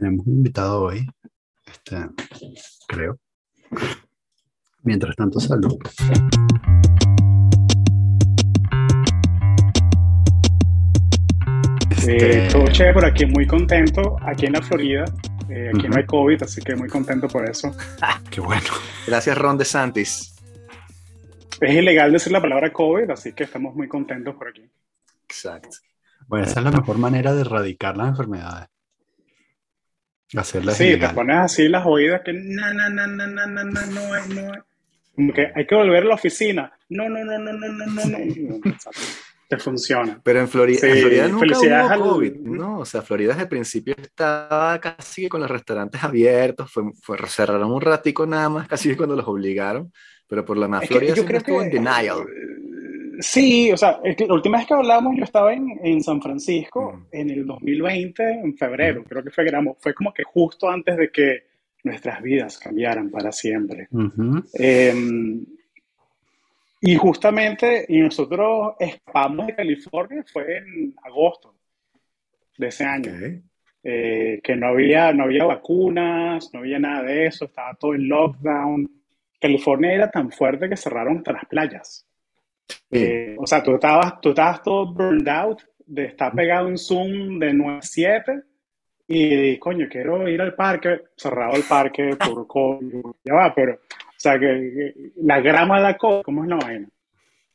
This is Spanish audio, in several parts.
Tenemos un invitado hoy, este, creo. Mientras tanto, salud. Eh, todo chévere por aquí, muy contento. Aquí en la Florida, eh, aquí no hay COVID, así que muy contento por eso. Qué bueno. Gracias, Ron DeSantis. Es ilegal decir la palabra COVID, así que estamos muy contentos por aquí. Exacto. Bueno, esa es la mejor manera de erradicar las enfermedades. Hacerlas Sí, te ilegal. pones así las oídas que no, no, no, no, no, no, no, no es, no es. Como que hay que volver a la oficina. No, no, no, no, no, no, no, no. Te funciona. Pero en Florida, Sí, en Florida nunca hubo al- COVID, ¿no? O sea, Florida desde el principio estaba casi que con los restaurantes abiertos, fue, fue- cerraron un ratico nada más, casi que cuando los obligaron, pero por lo más que Florida yo siempre creo estuvo en que- denial. Sí, o sea, es que la última vez que hablábamos yo estaba en, en San Francisco en el 2020, en febrero, creo que fue, fue como que justo antes de que nuestras vidas cambiaran para siempre. Ujú. Eh, y justamente, y nosotros escapamos de California, fue en agosto de ese año, eh, que no había, no había vacunas, no había nada de eso, estaba todo en lockdown. California era tan fuerte que cerraron hasta las playas. Eh, o sea, tú estabas, tú estabas todo burned out de estar pegado en Zoom de 9 a 7 y, coño, quiero ir al parque, cerrado el parque por COVID, ya va, pero, o sea, que, que la grama de la cosa, ¿cómo es la vaina?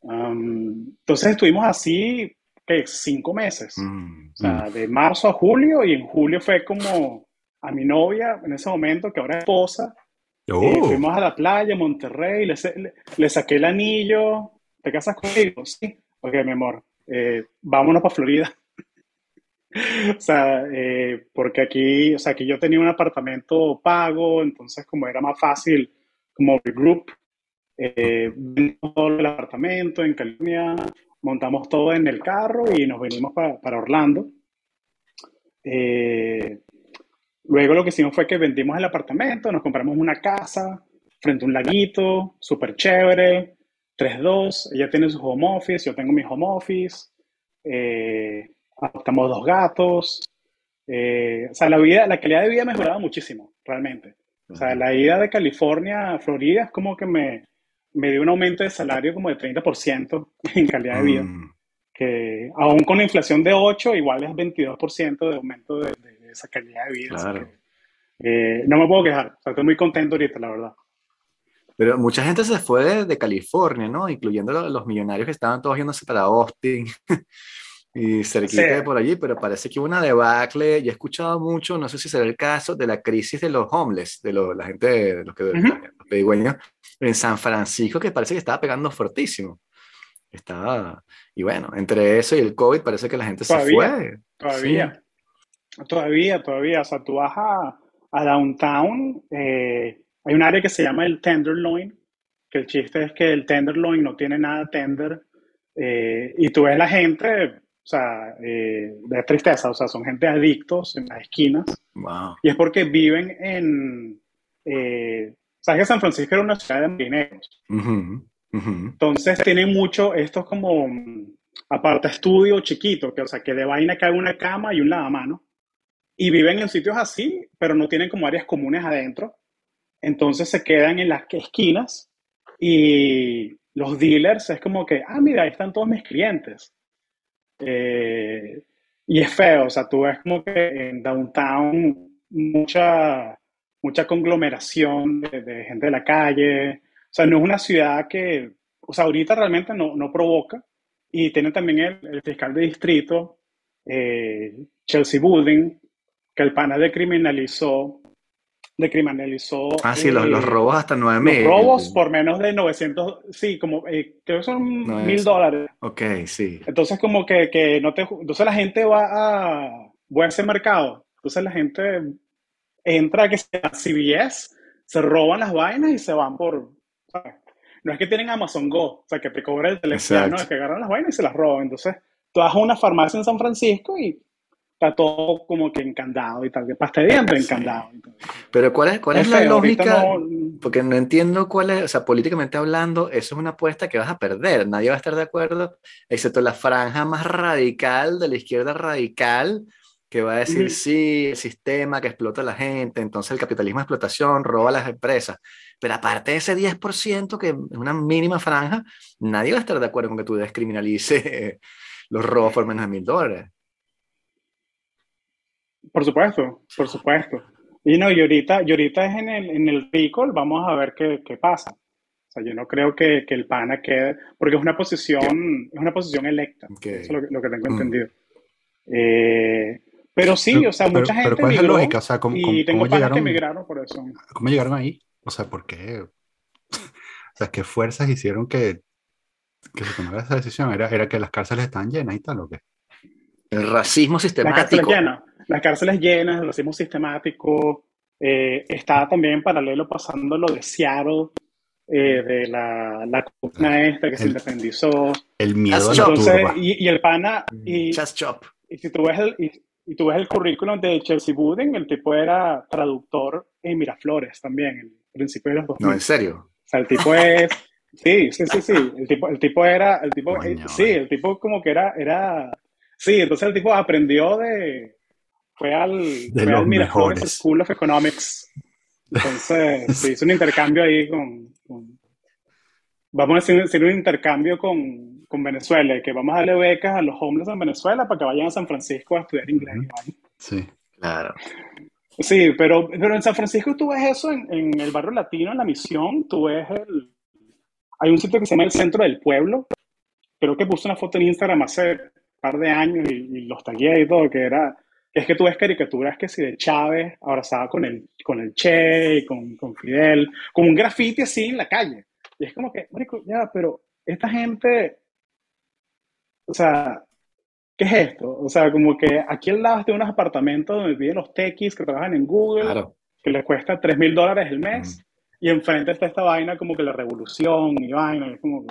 Um, entonces estuvimos así, que Cinco meses. Mm, O sea, de marzo a julio, y en julio fue como a mi novia, en ese momento, que ahora es esposa, Oh, eh, fuimos a la playa, Monterrey, le, le- le saqué el anillo. ¿Te casas conmigo? Sí. Ok, mi amor, eh, vámonos para Florida. O sea, eh, porque aquí, o sea, aquí yo tenía un apartamento pago, entonces como era más fácil, como el group, eh, todo el apartamento en California, montamos todo en el carro y nos venimos pa- para Orlando. Eh, Luego lo que hicimos fue que vendimos el apartamento, nos compramos una casa frente a un laguito, súper chévere, 3-2, ella tiene su home office, yo tengo mi home office, eh, adoptamos dos gatos, eh, o sea, la vida, la calidad de vida ha mejorado muchísimo, realmente. O sea, la ida de California a Florida es como que me, me dio un aumento de salario como de 30% en calidad de vida mm. que aún con la inflación de 8, igual es 22% de aumento de, de- de esa calidad de vida. así Claro. que, eh, no me puedo quejar, o sea, estoy muy contento ahorita, la verdad. Pero mucha gente se fue de, de California, ¿no? Incluyendo lo- los millonarios que estaban todos yéndose para Austin y cerquita Sí. de por allí, pero parece que hubo una debacle. Y he escuchado mucho, no sé si será el caso, de la crisis de los homeless, de la gente, de los, que, Ujú. los pedigüeños en San Francisco, que parece que estaba pegando fortísimo. Estaba, y bueno, entre eso y el COVID parece que la gente se Todavía, fue. Todavía, todavía, todavía. O sea, tú vas a, a Downtown, eh, hay un área que se llama el Tenderloin, que el chiste es que el Tenderloin no tiene nada tender, eh, y tú ves la gente, o sea, eh, de tristeza, o sea, son gente adictos en las esquinas. Wow. Y es porque viven en... Eh, ¿Sabes que San Francisco era una ciudad de marineros? Ujú, ujú. Entonces tienen mucho estos como mm, aparta estudio chiquito, que o sea, que de vaina cae una cama y un lavamano. Y viven en sitios así, pero no tienen como áreas comunes adentro. Entonces se quedan en las esquinas y los dealers es como que, ah, mira, ahí están todos mis clientes. Eh, y es feo, o sea, tú ves como que en downtown mucha, mucha conglomeración de, gente de la calle. O sea, no es una ciudad que, o sea, ahorita realmente no, no provoca. Y tiene también el, el fiscal de distrito, eh, Chelsea Building, que el pana decriminalizó, decriminalizó Ah, sí, los, los eh, robos hasta nueve los mil. robos por menos de 900, sí, como eh, creo que son mil es- dólares. Ok, sí. Entonces como que, que no te... Entonces la gente va a... Voy a ese mercado. Entonces la gente entra que sea CVS, se roban las vainas y se van por... ¿sabes? No es que tienen Amazon Go, o sea, que te cobra el teléfono, no, es que agarran las vainas y se las roban. Entonces tú vas a una farmacia en San Francisco y está todo como que encandado y tal, que pasta de dientes Sí. encandado. y tal. Pero ¿cuál es, cuál es Es la lógica? no- Porque no entiendo cuál es, o sea, políticamente hablando, eso es una apuesta que vas a perder. Nadie va a estar de acuerdo, excepto la franja más radical de la izquierda radical, que va a decir, sí, el sistema que explota a la gente, entonces el capitalismo de explotación roba a las empresas. Pero aparte de ese 10%, que es una mínima franja, nadie va a estar de acuerdo con que tú descriminalices los robos por menos de mil dólares. Por supuesto, por supuesto. Y no, y ahorita, y ahorita es en el, en el recall, vamos a ver qué, qué pasa. O sea, yo no creo que, que, el PANA quede, porque es una posición, es una posición electa. Eso es lo que, lo que tengo mm. entendido. Eh, pero sí, o sea, mucha gente pero ¿cuál es la lógica? O sea, ¿cómo, y tengo cómo llegaron, que emigraron por eso. ¿Cómo llegaron ahí? O sea, ¿por qué? o sea, ¿qué fuerzas hicieron que, que se tomara esa decisión? ¿Era, ¿Era que las cárceles estaban llenas y tal o qué? El racismo sistemático. La las cárceles llenas, el racismo sistemático. Eh, está también en paralelo pasando lo de Seattle, eh, de la, la columna esta que se independizó. El miedo a la turba. Y, y, el pana... Y, chop. y si tú ves el, y, y, tú ves el currículum de Chelsea Wooden, el tipo era traductor en Miraflores también, en principio de los 2000. No, ¿en serio? O sea, el tipo es... Sí, sí, sí, sí. El tipo, el tipo era... El tipo, sí, el tipo como que era... era sí, entonces el tipo aprendió de fue al, de fue al Miraflores School of Economics. Entonces, se hizo un intercambio ahí con, vamos a hacer, un intercambio con, con, Venezuela, que vamos a darle becas a los homeless en Venezuela para que vayan a San Francisco a estudiar inglés. Sí, claro. Sí, pero, pero en San Francisco tú ves eso, en, en, el barrio latino, en la misión, tú ves el... Hay un sitio que se llama el Centro del Pueblo, creo que puse una foto en Instagram hace un par de años y, y los tagué y todo, que era es que tú ves caricaturas que si de Chávez abrazada con el, con el Che, con, con Fidel, con un grafiti así en la calle. Y es como que, marico, ya, pero esta gente, o sea, ¿qué es esto? O sea, como que aquí al lado de unos apartamentos donde viven los techis que trabajan en Google, que les cuesta 3 mil dólares el mes, y enfrente está esta vaina como que la revolución y vaina, es como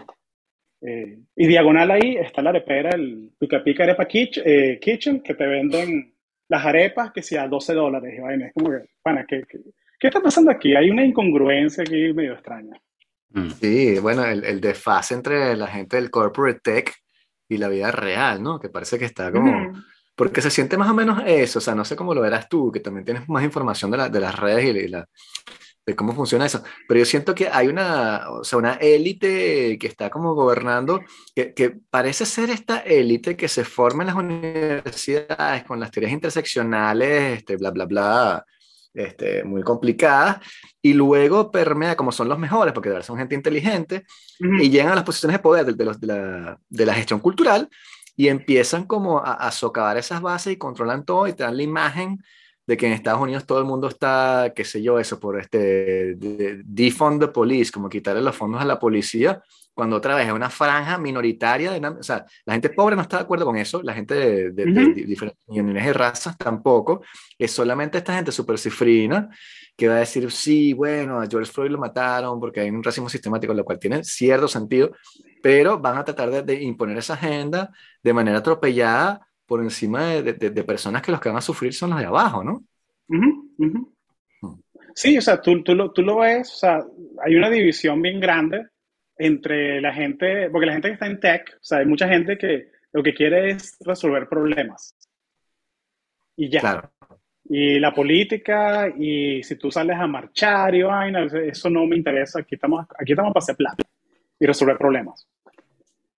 eh, y diagonal ahí está la arepera, el Pica Pica Arepa eh, Kitchen, que te venden las arepas que sea 12 dólares. Y es como que, pana, ¿qué, ¿qué, está pasando aquí? Hay una incongruencia aquí medio extraña. Mm. Sí, bueno, el, el desfase entre la gente del corporate tech y la vida real, ¿no? Que parece que está como... Porque se siente más o menos eso, o sea, no sé cómo lo verás tú, que también tienes más información de, la, de las redes y, la, de cómo funciona eso. Pero yo siento que hay una, o sea, una élite que está como gobernando, que, que, parece ser esta élite que se forma en las universidades con las teorías interseccionales, este, bla, bla, bla, este, muy complicadas, y luego permea como son los mejores, porque de verdad son gente inteligente, y llegan a las posiciones de poder de, de, los, de, la, de la gestión cultural, y empiezan como a, a, socavar esas bases y controlan todo y te dan la imagen de que en Estados Unidos todo el mundo está, qué sé yo, eso, por este de, defund the police, como quitarle los fondos a la policía, cuando otra vez es una franja minoritaria, de, o sea, la gente pobre no está de acuerdo con eso, la gente de, de, uh -huh. de diferentes uniones de razas tampoco, es solamente esta gente súper cifrina que va a decir, sí, bueno, a George Floyd lo mataron porque hay un racismo sistemático, lo cual tiene cierto sentido, pero van a tratar de, imponer esa agenda de manera atropellada por encima de, de, de, personas que los que van a sufrir son los de abajo, ¿no? Uh -huh, uh -huh. Sí, o sea, tú, tú, lo, tú lo ves, o sea, hay una división bien grande entre la gente, porque la gente que está en tech, o sea, hay mucha gente que lo que quiere es resolver problemas. Y ya. Claro. Y la política, y si tú sales a marchar y vaina, eso no me interesa. Aquí estamos, aquí estamos para hacer plata y resolver problemas.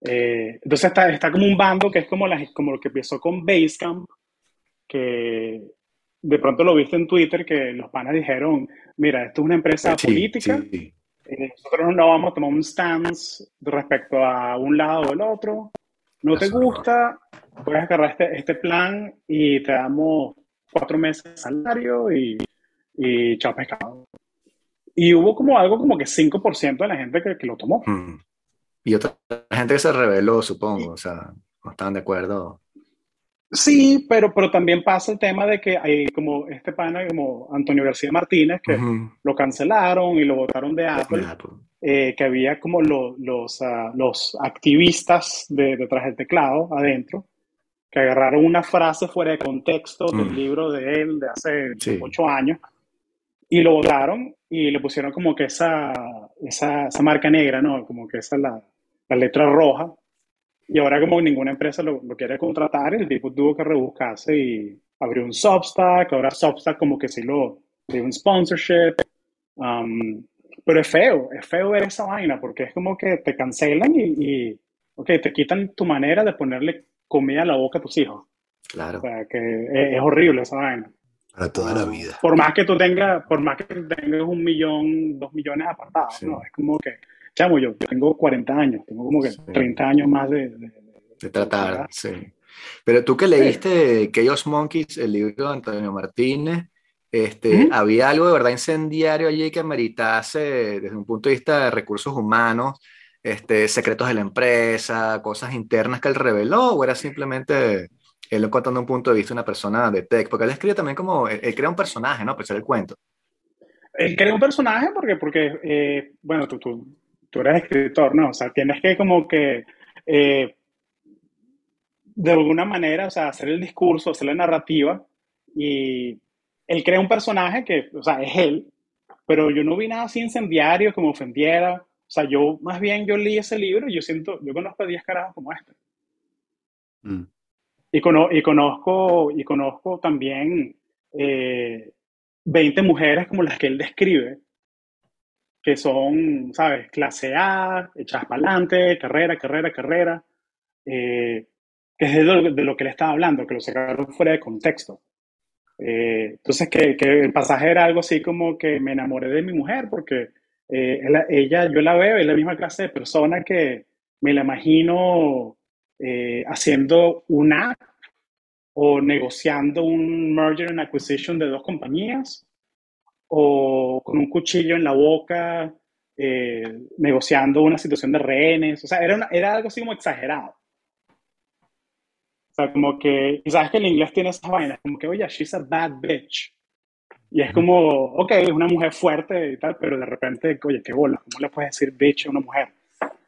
Eh, entonces está, está como un bando que es como, la, como lo que empezó con Basecamp, que de pronto lo viste en Twitter, que los panas dijeron, mira, esto es una empresa sí, política, sí. Eh, nosotros no vamos a tomar un stance respecto a un lado o el otro, no Eso te gusta, no. puedes agarrar este, este plan y te damos cuatro meses de salario y, y chao pescado. Y hubo como algo como que 5% de la gente que, que lo tomó. Mm. Y otra gente que se rebeló, supongo, o sea, no estaban de acuerdo. Sí, pero, pero también pasa el tema de que hay como este pana, como Antonio García Martínez, que uh -huh. lo cancelaron y lo votaron de Apple, Apple. Eh, que había como lo, los, uh, los activistas de, detrás del teclado adentro, que agarraron una frase fuera de contexto uh -huh. del libro de él de hace sí. ocho años y lo votaron y le pusieron como que esa, esa, esa marca negra, ¿no? Como que esa es la, la letra roja. Y ahora como ninguna empresa lo, lo, quiere contratar, el tipo tuvo que rebuscarse y, abrió un Substack, ahora Substack como que sí lo dio un sponsorship. Um, pero es feo, es feo ver esa vaina porque es como que te cancelan y, y te quitan tu manera de ponerle comida a la boca a tus hijos. Claro. O sea, que es, horrible esa vaina. Para toda la vida. Por más que tú tengas, por más que tengas un millón, dos millones apartados, ¿no? Es como que, chamo, yo tengo 40 años, tengo como que 30 años más de... De, tratar, sí. Pero tú que leíste Chaos Monkeys, el libro de Antonio Martínez, este, ¿había algo de verdad incendiario allí que meritase desde un punto de vista de recursos humanos, este, secretos de la empresa, cosas internas que él reveló, o era simplemente él contando un punto de vista de una persona de tech? Porque él escribe también como, él, crea un personaje, ¿no? Pues el cuento. Él crea un personaje porque, porque eh, bueno, tú, tú, tú, eres escritor, ¿no? O sea, tienes que como que, eh, de alguna manera, o sea, hacer el discurso, hacer la narrativa, y él crea un personaje que, o sea, es él, pero yo no vi nada así incendiario que me ofendiera. O sea, yo, más bien, yo leí ese libro y yo siento, yo conozco a 10 carajos como este. Mm. Y, y, conozco, y conozco también eh, 20 mujeres como las que él describe, que son, ¿sabes? Clase A, echadas para adelante, carrera, carrera, carrera, eh, que es de lo, de lo, que le estaba hablando, que lo sacaron fuera de contexto. Eh, entonces, que, que, el pasaje era algo así como que me enamoré de mi mujer porque eh, ella, yo la veo, es la misma clase de persona que me la imagino eh, haciendo una o negociando un merger and acquisition de dos compañías o con un cuchillo en la boca negociando una situación de rehenes. O sea, era, era algo así como exagerado. O sea, como que, sabes que el inglés tiene esas vainas, como que, oye, she's a bad bitch. Y es como, ok, es una mujer fuerte y tal, pero de repente, oye, qué bola, ¿cómo le puedes decir bitch a una mujer?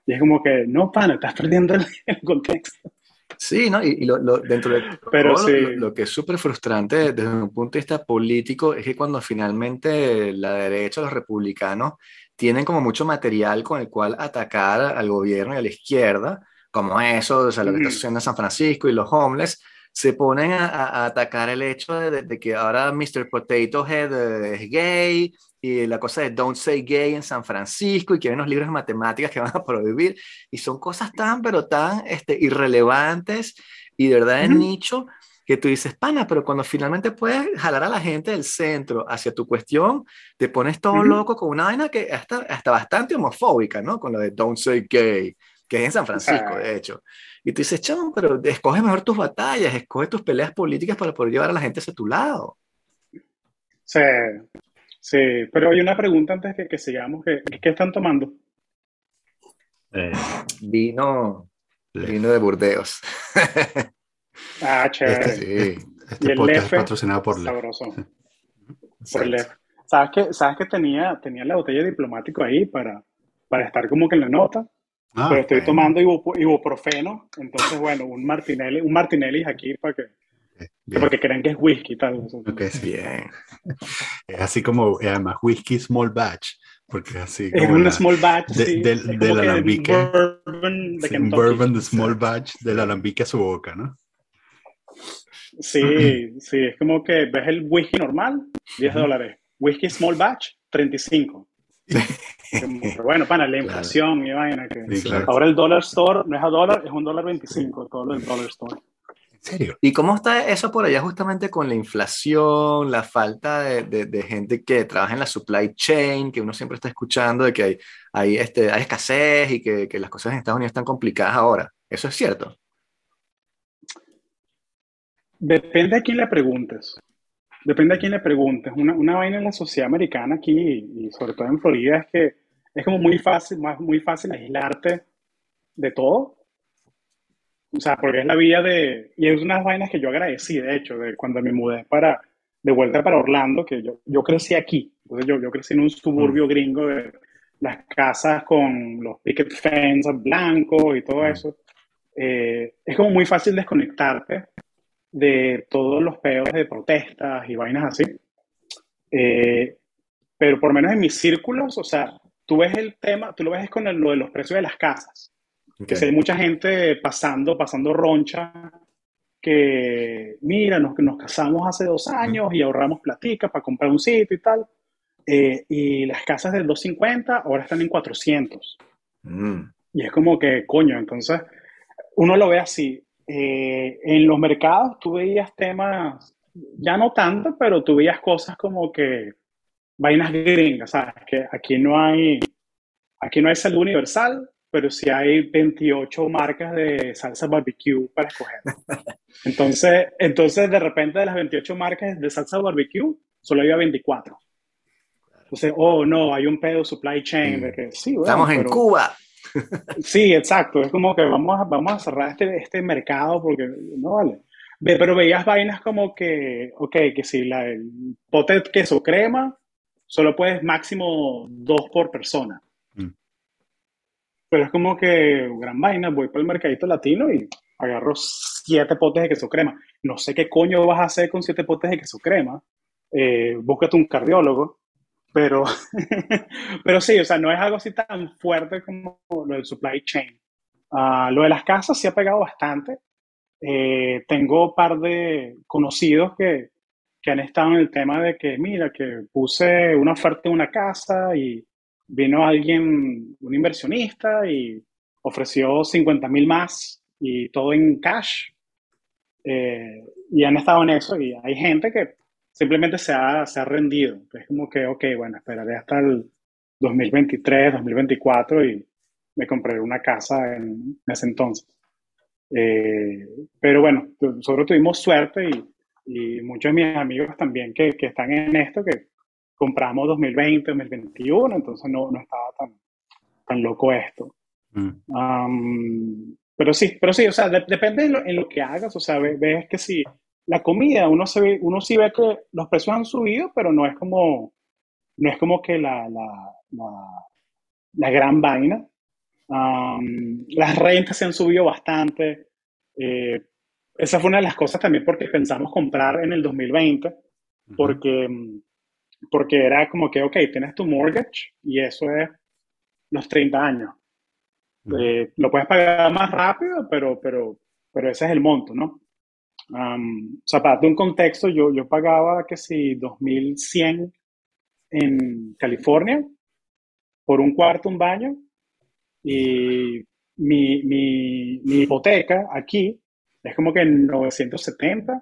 Y es como que, no, pana, estás perdiendo el, contexto. Sí, ¿no? Y, lo, dentro de pero lo, que es súper frustrante desde un punto de vista político es que cuando finalmente la derecha, los republicanos, tienen como mucho material con el cual atacar al gobierno y a la izquierda, como eso, o sea, lo que está sucediendo en San Francisco y los homeless, se ponen a, atacar el hecho de, que ahora Mr. Potato Head es gay y la cosa de Don't Say Gay en San Francisco y que hay unos libros de matemáticas que van a prohibir y son cosas tan, pero tan este, irrelevantes y de verdad en nicho que tú dices, pana, pero cuando finalmente puedes jalar a la gente del centro hacia tu cuestión, te pones todo loco con una vaina que hasta, hasta bastante homofóbica, ¿no? Con lo de Don't Say Gay, que es en San Francisco, de hecho. Y tú dices, chamo, pero escoge mejor tus batallas, escoge tus peleas políticas para poder llevar a la gente hacia tu lado. Sí, sí, pero hay una pregunta antes de que sigamos, ¿qué, ¿qué están tomando? Eh, vino, vino de Burdeos. ah, chévere. Este, sí, este podcast es patrocinado por Lef. Sabroso. por Lef. ¿Sabes que, ¿Sabes que tenía, tenía la botella diplomático ahí para, para estar como que en la nota? Ah, pero estoy tomando ibuprofeno, entonces bueno, un Martinelli, un Martinelli aquí para que, porque creen que es whisky tal. Okay, bien. Es así como, además, whisky small batch, porque así. Es un small batch, de, sí. Del, alambique. Bourbon de un bourbon de small batch del alambique a su boca, ¿no? Sí, sí, es como que ves el whisky normal, 10 dólares. Whisky small batch, 35. Pero bueno, para la inflación y vaina. Que Ahora el dollar store no es a dólar, es un dólar 25, todo el dollar store. ¿En serio? ¿Y cómo está eso por allá justamente con la inflación, la falta de, de, gente que trabaja en la supply chain, que uno siempre está escuchando de que hay, hay, este, hay escasez y que, que las cosas en Estados Unidos están complicadas ahora? ¿Eso es cierto? Depende a quién le preguntes. Depende a quién le preguntes. Una, una vaina en la sociedad americana aquí, y sobre todo en Florida, es que es como muy fácil, más, muy fácil aislarte de todo. O sea, porque es la vida de... Y es unas vainas que yo agradecí, de hecho, de cuando me mudé para, de vuelta para Orlando, que yo, yo crecí aquí. Entonces yo, yo crecí en un suburbio mm. gringo de las casas con los picket fences blancos y todo mm. eso. Eh, es como muy fácil desconectarte de todos los peores de protestas y vainas así. Eh, pero por lo menos en mis círculos, o sea, tú ves el tema, tú lo ves con lo de los precios de las casas. Que hay mucha gente pasando, pasando roncha que, mira, nos, nos casamos hace dos años y ahorramos platica para comprar un sitio y tal. Eh, y las casas del 250 ahora están en 400. Mm. Y es como que, coño, entonces uno lo ve así. Eh, en los mercados tú veías temas, ya no tanto, pero tú veías cosas como que vainas gringas, ¿sabes? Que aquí no hay, aquí no hay salud universal, pero sí hay 28 marcas de salsa barbecue para escoger. Entonces, entonces de repente de las 28 marcas de salsa barbecue, solo había 24. Entonces, oh, no, hay un pedo supply chain. De que, sí, Estamos en Cuba. Sí, exacto. Es como que vamos a, vamos a cerrar este, este mercado porque no vale. Pero veías vainas como que, ok, que si la, el pote queso crema, solo puedes máximo dos por persona. Pero es como que, gran vaina, voy para el mercadito latino y agarro siete potes de queso crema. No sé qué coño vas a hacer con siete potes de queso crema. Eh, búscate un cardiólogo. Pero, pero sí, o sea, no es algo así tan fuerte como lo del supply chain. Ah, lo de las casas sí ha pegado bastante. Eh, tengo un par de conocidos que, que han estado en el tema de que, mira, que puse una oferta en una casa y vino alguien, un inversionista, y ofreció 50 mil más y todo en cash. Eh, y han estado en eso y hay gente que simplemente se ha, se ha rendido. Es como que, ok, bueno, esperaré hasta el 2023, 2024 y me compraré una casa en, ese entonces. Eh, pero bueno, nosotros tuvimos suerte y, y, muchos de mis amigos también que, que, están en esto, que compramos 2020, 2021, entonces no, no estaba tan, tan loco esto. Mm. pero sí, pero sí, o sea, depende en lo, en lo, que hagas, o sea, ves, que si la comida, uno, se ve, uno sí ve que los precios han subido, pero no es como, no es como que la, la, la, gran vaina. las rentas se han subido bastante. Eh, esa fue una de las cosas también porque pensamos comprar en el 2020, porque, porque era como que, ok, tienes tu mortgage y eso es los 30 años. Eh, lo puedes pagar más rápido, pero, pero, pero ese es el monto, ¿no? Um, o sea, para darte un contexto, yo, yo pagaba que si 2100 en California por un cuarto, un baño, y mi, mi, mi hipoteca aquí es como que 970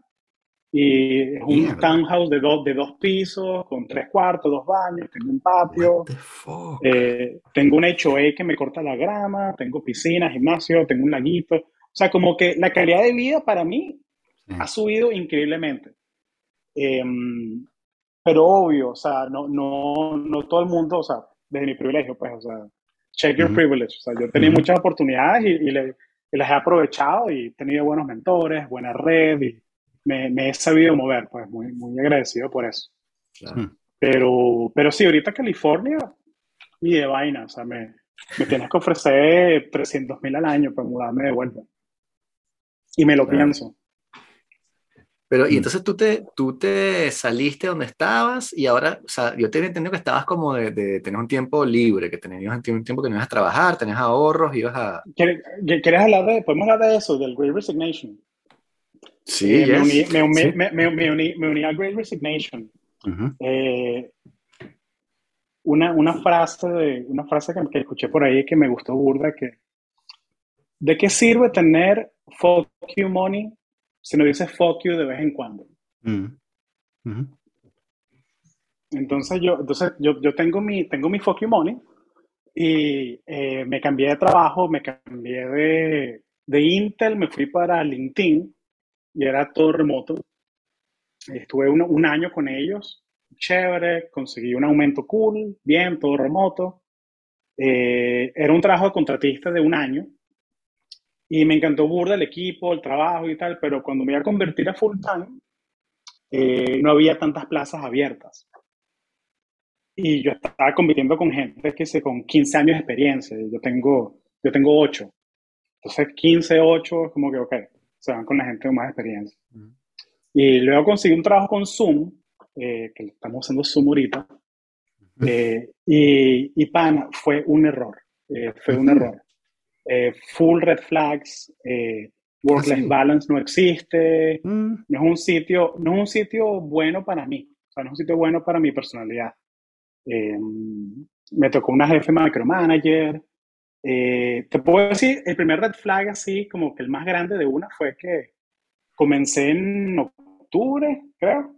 y es un townhouse de dos, de dos pisos, con tres cuartos, dos baños, tengo un patio, eh, tengo un HOA que me corta la grama, tengo piscina, gimnasio, tengo un laguito. O sea, como que la calidad de vida para mí ha subido increíblemente. Em, pero obvio, o sea, no, no, no todo el mundo, o sea, desde mi privilegio, pues, o sea, check your privilege. O sea, yo he tenido muchas oportunidades y, y, las he aprovechado y he tenido buenos mentores, buena red y me, me he sabido mover, pues, muy, muy agradecido por eso. Pero, pero sí, ahorita California y de vaina, o sea, me, me tienes que ofrecer 300 mil al año para mudarme de vuelta. Y me lo pienso. Pero, y mm. entonces tú te, tú te saliste donde estabas y ahora, o sea, yo te entendido que estabas como de, de tener un tiempo libre, que tenías un tiempo que no ibas a trabajar, tenías ahorros, ibas a... ¿Quieres, hablar de, podemos hablar de eso, del Great Resignation? Sí, eh, me, uní, me, uní, Me, me, uní, me, uní, al Great Resignation. eh, una, una, frase, de, una frase que, que, escuché por ahí que me gustó burda, que ¿de qué sirve tener fuck you money si no dices fuck you de vez en cuando. Mm. Entonces, yo, entonces yo, yo, tengo, mi, tengo mi fuck you money y eh, me cambié de trabajo, me cambié de, de Intel, me fui para LinkedIn y era todo remoto. Estuve un, un año con ellos, chévere, conseguí un aumento cool, bien, todo remoto. Eh, era un trabajo de contratista de un año y me encantó burda el equipo, el trabajo y tal, pero cuando me iba a convertir a full time, eh, no había tantas plazas abiertas. Y yo estaba compitiendo con gente que se con 15 años de experiencia. Yo tengo, yo tengo 8. Entonces, 15, 8, como que, ok, se van con la gente con más experiencia. Y luego conseguí un trabajo con Zoom, eh, que estamos usando Zoom ahorita. Eh, y, y, pan, fue un error. fue un error. Eh, full red flags, eh, Work-life sí? balance no existe, Mm, no es un sitio, no es un sitio bueno para mí, o sea, no es un sitio bueno para mi personalidad. Eh, me tocó una jefe micromanager. Eh, te puedo decir, el primer red flag así, como que el más grande de una fue que comencé en octubre, creo,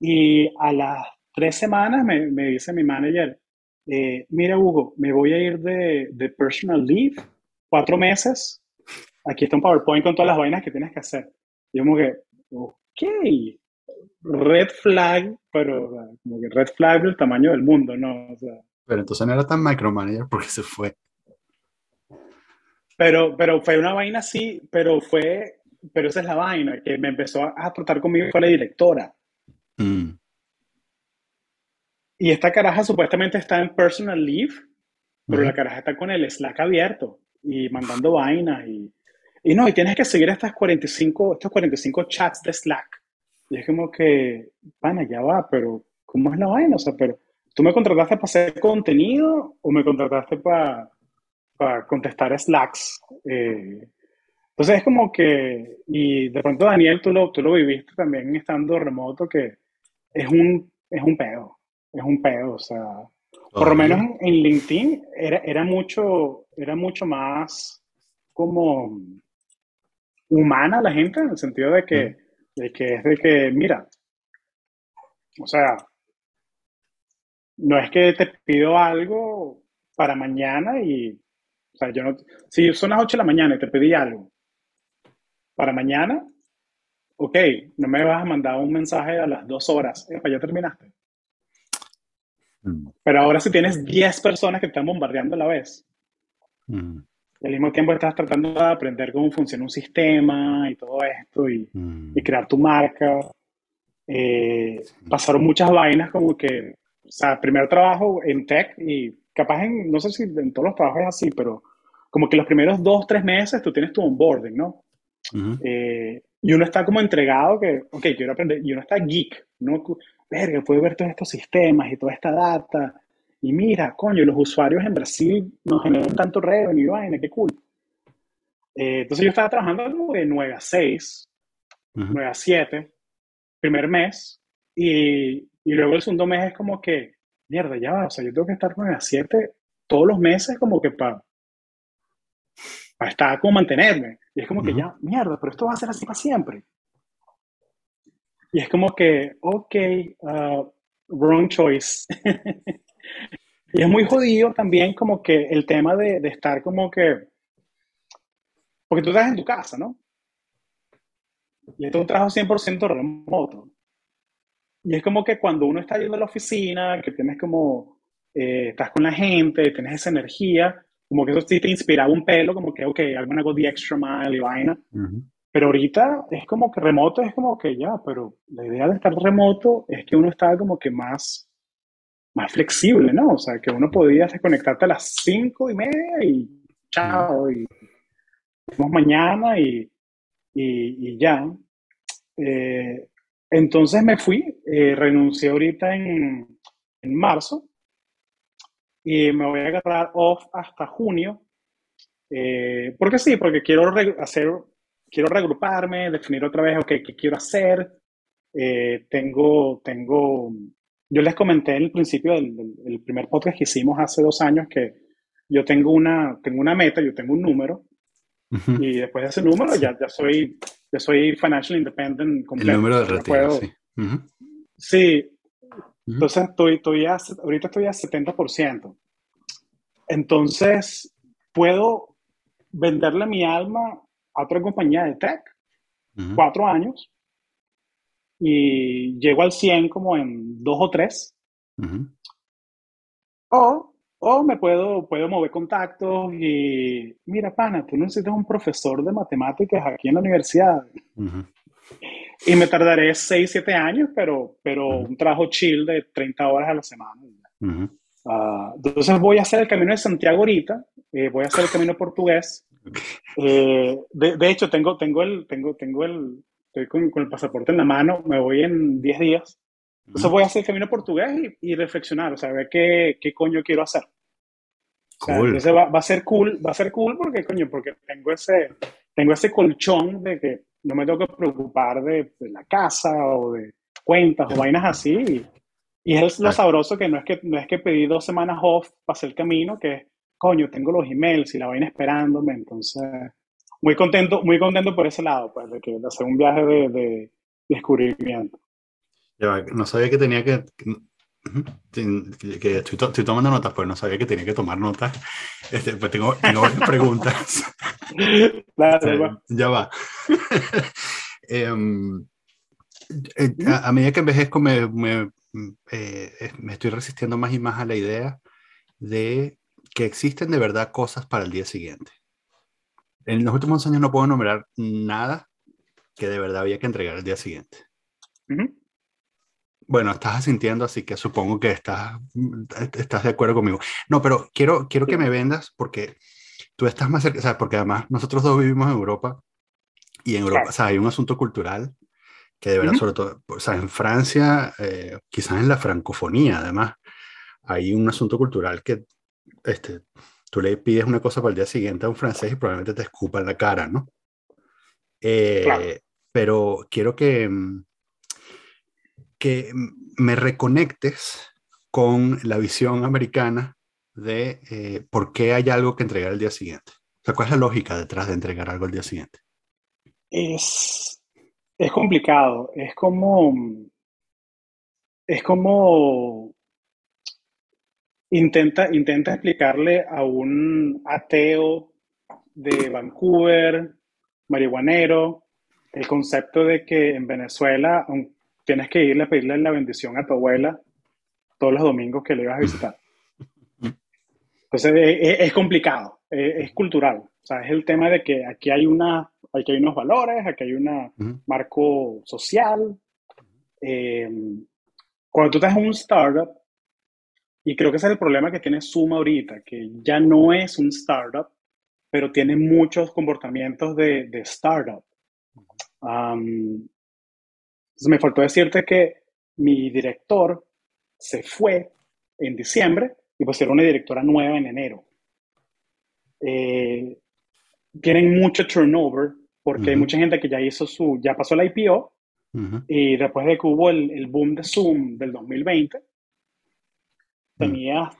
y a las tres semanas me, me dice mi manager, eh, mira Hugo, me voy a ir de, de personal leave, cuatro meses, aquí está un PowerPoint con todas las vainas que tienes que hacer. Y yo como que, ok, red flag, pero como que red flag del tamaño del mundo, ¿no? O sea, pero entonces no era tan micromanager porque se fue. Pero, pero fue una vaina así, pero fue, pero esa es la vaina, que me empezó a, a tratar conmigo fue la directora. Mm, Y esta caraja supuestamente está en personal leave, pero ujú. la caraja está con el Slack abierto y mandando vainas y, y no, y tienes que seguir estas 45, estos 45 chats de Slack. Y es como que, pana, ya va, pero ¿cómo es la vaina? O sea, pero ¿tú me contrataste para hacer contenido o me contrataste para, para contestar Slacks? Eh, entonces es como que, y de pronto Daniel, tú lo, tú lo viviste también estando remoto, que es un, es un pedo, es un pedo, o sea, por lo menos en, en LinkedIn era, era mucho, era mucho más como humana la gente, en el sentido de que, de que es de que, mira, o sea, no es que te pido algo para mañana y, o sea, yo no, si son las 8 de la mañana y te pedí algo para mañana, ok, no me vas a mandar un mensaje a las dos horas, Epa, ya terminaste. mm, Pero ahora si tienes 10 personas que te están bombardeando a la vez, mm, y al mismo tiempo estás tratando de aprender cómo funciona un sistema y todo esto y, mm, y crear tu marca, eh, pasaron muchas vainas como que, o sea, primer trabajo en tech y capaz en, no sé si en todos los trabajos es así, pero como que los primeros dos, tres meses tú tienes tu onboarding, ¿no? Ujú. Eh, y uno está como entregado que, ok, quiero aprender, y uno está geek, ¿no? Verga, puede ver todos estos sistemas y toda esta data. Y mira, coño, los usuarios en Brasil nos generan tanto revenue, vaina, qué cool. Eh, entonces yo estaba trabajando como de 9 a 6, Ujú. 9 a 7, primer mes, y, y luego el segundo mes es como que, mierda, ya va, o sea, yo tengo que estar 9 a 7 todos los meses como que para para estar como mantenerme. Y es como que ya, mierda, pero esto va a ser así para siempre. Y es como que, ok, uh, wrong choice. y es muy jodido también como que el tema de, de estar como que, porque tú estás en tu casa, ¿no? Y esto es un trabajo 100% remoto. Y es como que cuando uno está yendo a la oficina, que tienes como, eh, estás con la gente, tienes esa energía, como que eso sí te inspiraba un pelo, como que, ok, I'm gonna go the extra mile y vaina. Ujú. Pero ahorita es como que remoto, es como que ya, pero la idea de estar remoto es que uno está como que más, más flexible, ¿no? O sea, que uno podía desconectarte a las cinco y media y chao, y vemos mañana y, y, y ya. Eh, entonces me fui, eh, renuncié ahorita en, en marzo y me voy a agarrar off hasta junio. Eh, porque sí, porque quiero hacer, quiero regruparme, definir otra vez, ok, qué quiero hacer. Eh, tengo, tengo, yo les comenté en el principio del, del- primer podcast que hicimos hace dos años que yo tengo una, tengo una meta, yo tengo un número Ujú. y después de ese número ya, ya soy, ya soy financial independent El completo. número del retiro, puedo- sí. Ujú. Sí, Ujú. entonces estoy, estoy a- ahorita estoy a 70%. Entonces, puedo venderle mi alma a otra compañía de tech, Ujú. cuatro años, y llego al 100 como en dos o tres, o, o me puedo, puedo mover contactos y, mira, pana, tú necesitas un profesor de matemáticas aquí en la universidad, Ujú. y me tardaré 6, 7 años, pero, pero Ujú. un trabajo chill de 30 horas a la semana. Ujú. Ah, entonces voy a hacer el camino de Santiago ahorita, eh, voy a hacer el camino portugués. Eh, de, de hecho, tengo, tengo el, tengo, tengo el, estoy con, con el pasaporte en la mano, me voy en 10 días. Entonces voy a hacer el camino portugués y, y reflexionar, o sea, ver qué, qué coño quiero hacer. O sea, Cool. entonces va, va a ser cool, va a ser cool porque, coño, porque tengo ese, tengo ese colchón de que no me tengo que preocupar de, la casa o de cuentas o vainas así. Y, es lo sabroso que no es que no es que pedí dos semanas off para hacer el camino, que coño, tengo los emails y la vaina esperándome, entonces muy contento, muy contento por ese lado, pues, de, que, de hacer un viaje de, de descubrimiento. no sabía que tenía que, que estoy, estoy, tomando notas, pues no sabía que tenía que tomar notas. Este, pues tengo, tengo varias preguntas. ya va. Em, eh, a, a, medida que envejezco me, me, eh, me estoy resistiendo más y más a la idea de que existen de verdad cosas para el día siguiente. En los últimos años no puedo nombrar nada que de verdad había que entregar el día siguiente. Bueno, estás asintiendo, así que supongo que estás, estás de acuerdo conmigo. No, pero quiero, quiero que me vendas porque tú estás más cerca, o sea, porque además nosotros dos vivimos en Europa y en Europa, o sea, hay un asunto cultural que de verdad, sobre todo, o sea, en Francia, eh, quizás en la francofonía, además, hay un asunto cultural que este, tú le pides una cosa para el día siguiente a un francés y probablemente te escupa en la cara, ¿no? Eh, pero quiero que, que me reconectes con la visión americana de eh, por qué hay algo que entregar el día siguiente. O sea, ¿cuál es la lógica detrás de entregar algo el día siguiente? Es, es complicado. Es como. Es como Intenta, intenta explicarle a un ateo de Vancouver, marihuanero, el concepto de que en Venezuela tienes que irle a pedirle la bendición a tu abuela todos los domingos que le ibas a visitar. Entonces es, complicado, es, cultural. O sea, es el tema de que aquí hay, una, aquí hay unos valores, aquí hay un marco social. Eh, cuando tú estás en un startup, y creo que ese es el problema que tiene Suma ahorita, que ya no es un startup, pero tiene muchos comportamientos de, de startup. Um, me faltó decirte que mi director se fue en diciembre y pues era una directora nueva en enero. Eh, tienen mucho turnover porque hay mucha gente que ya hizo su, ya pasó la IPO y después de que hubo el, el boom de Zoom del 2020, tenías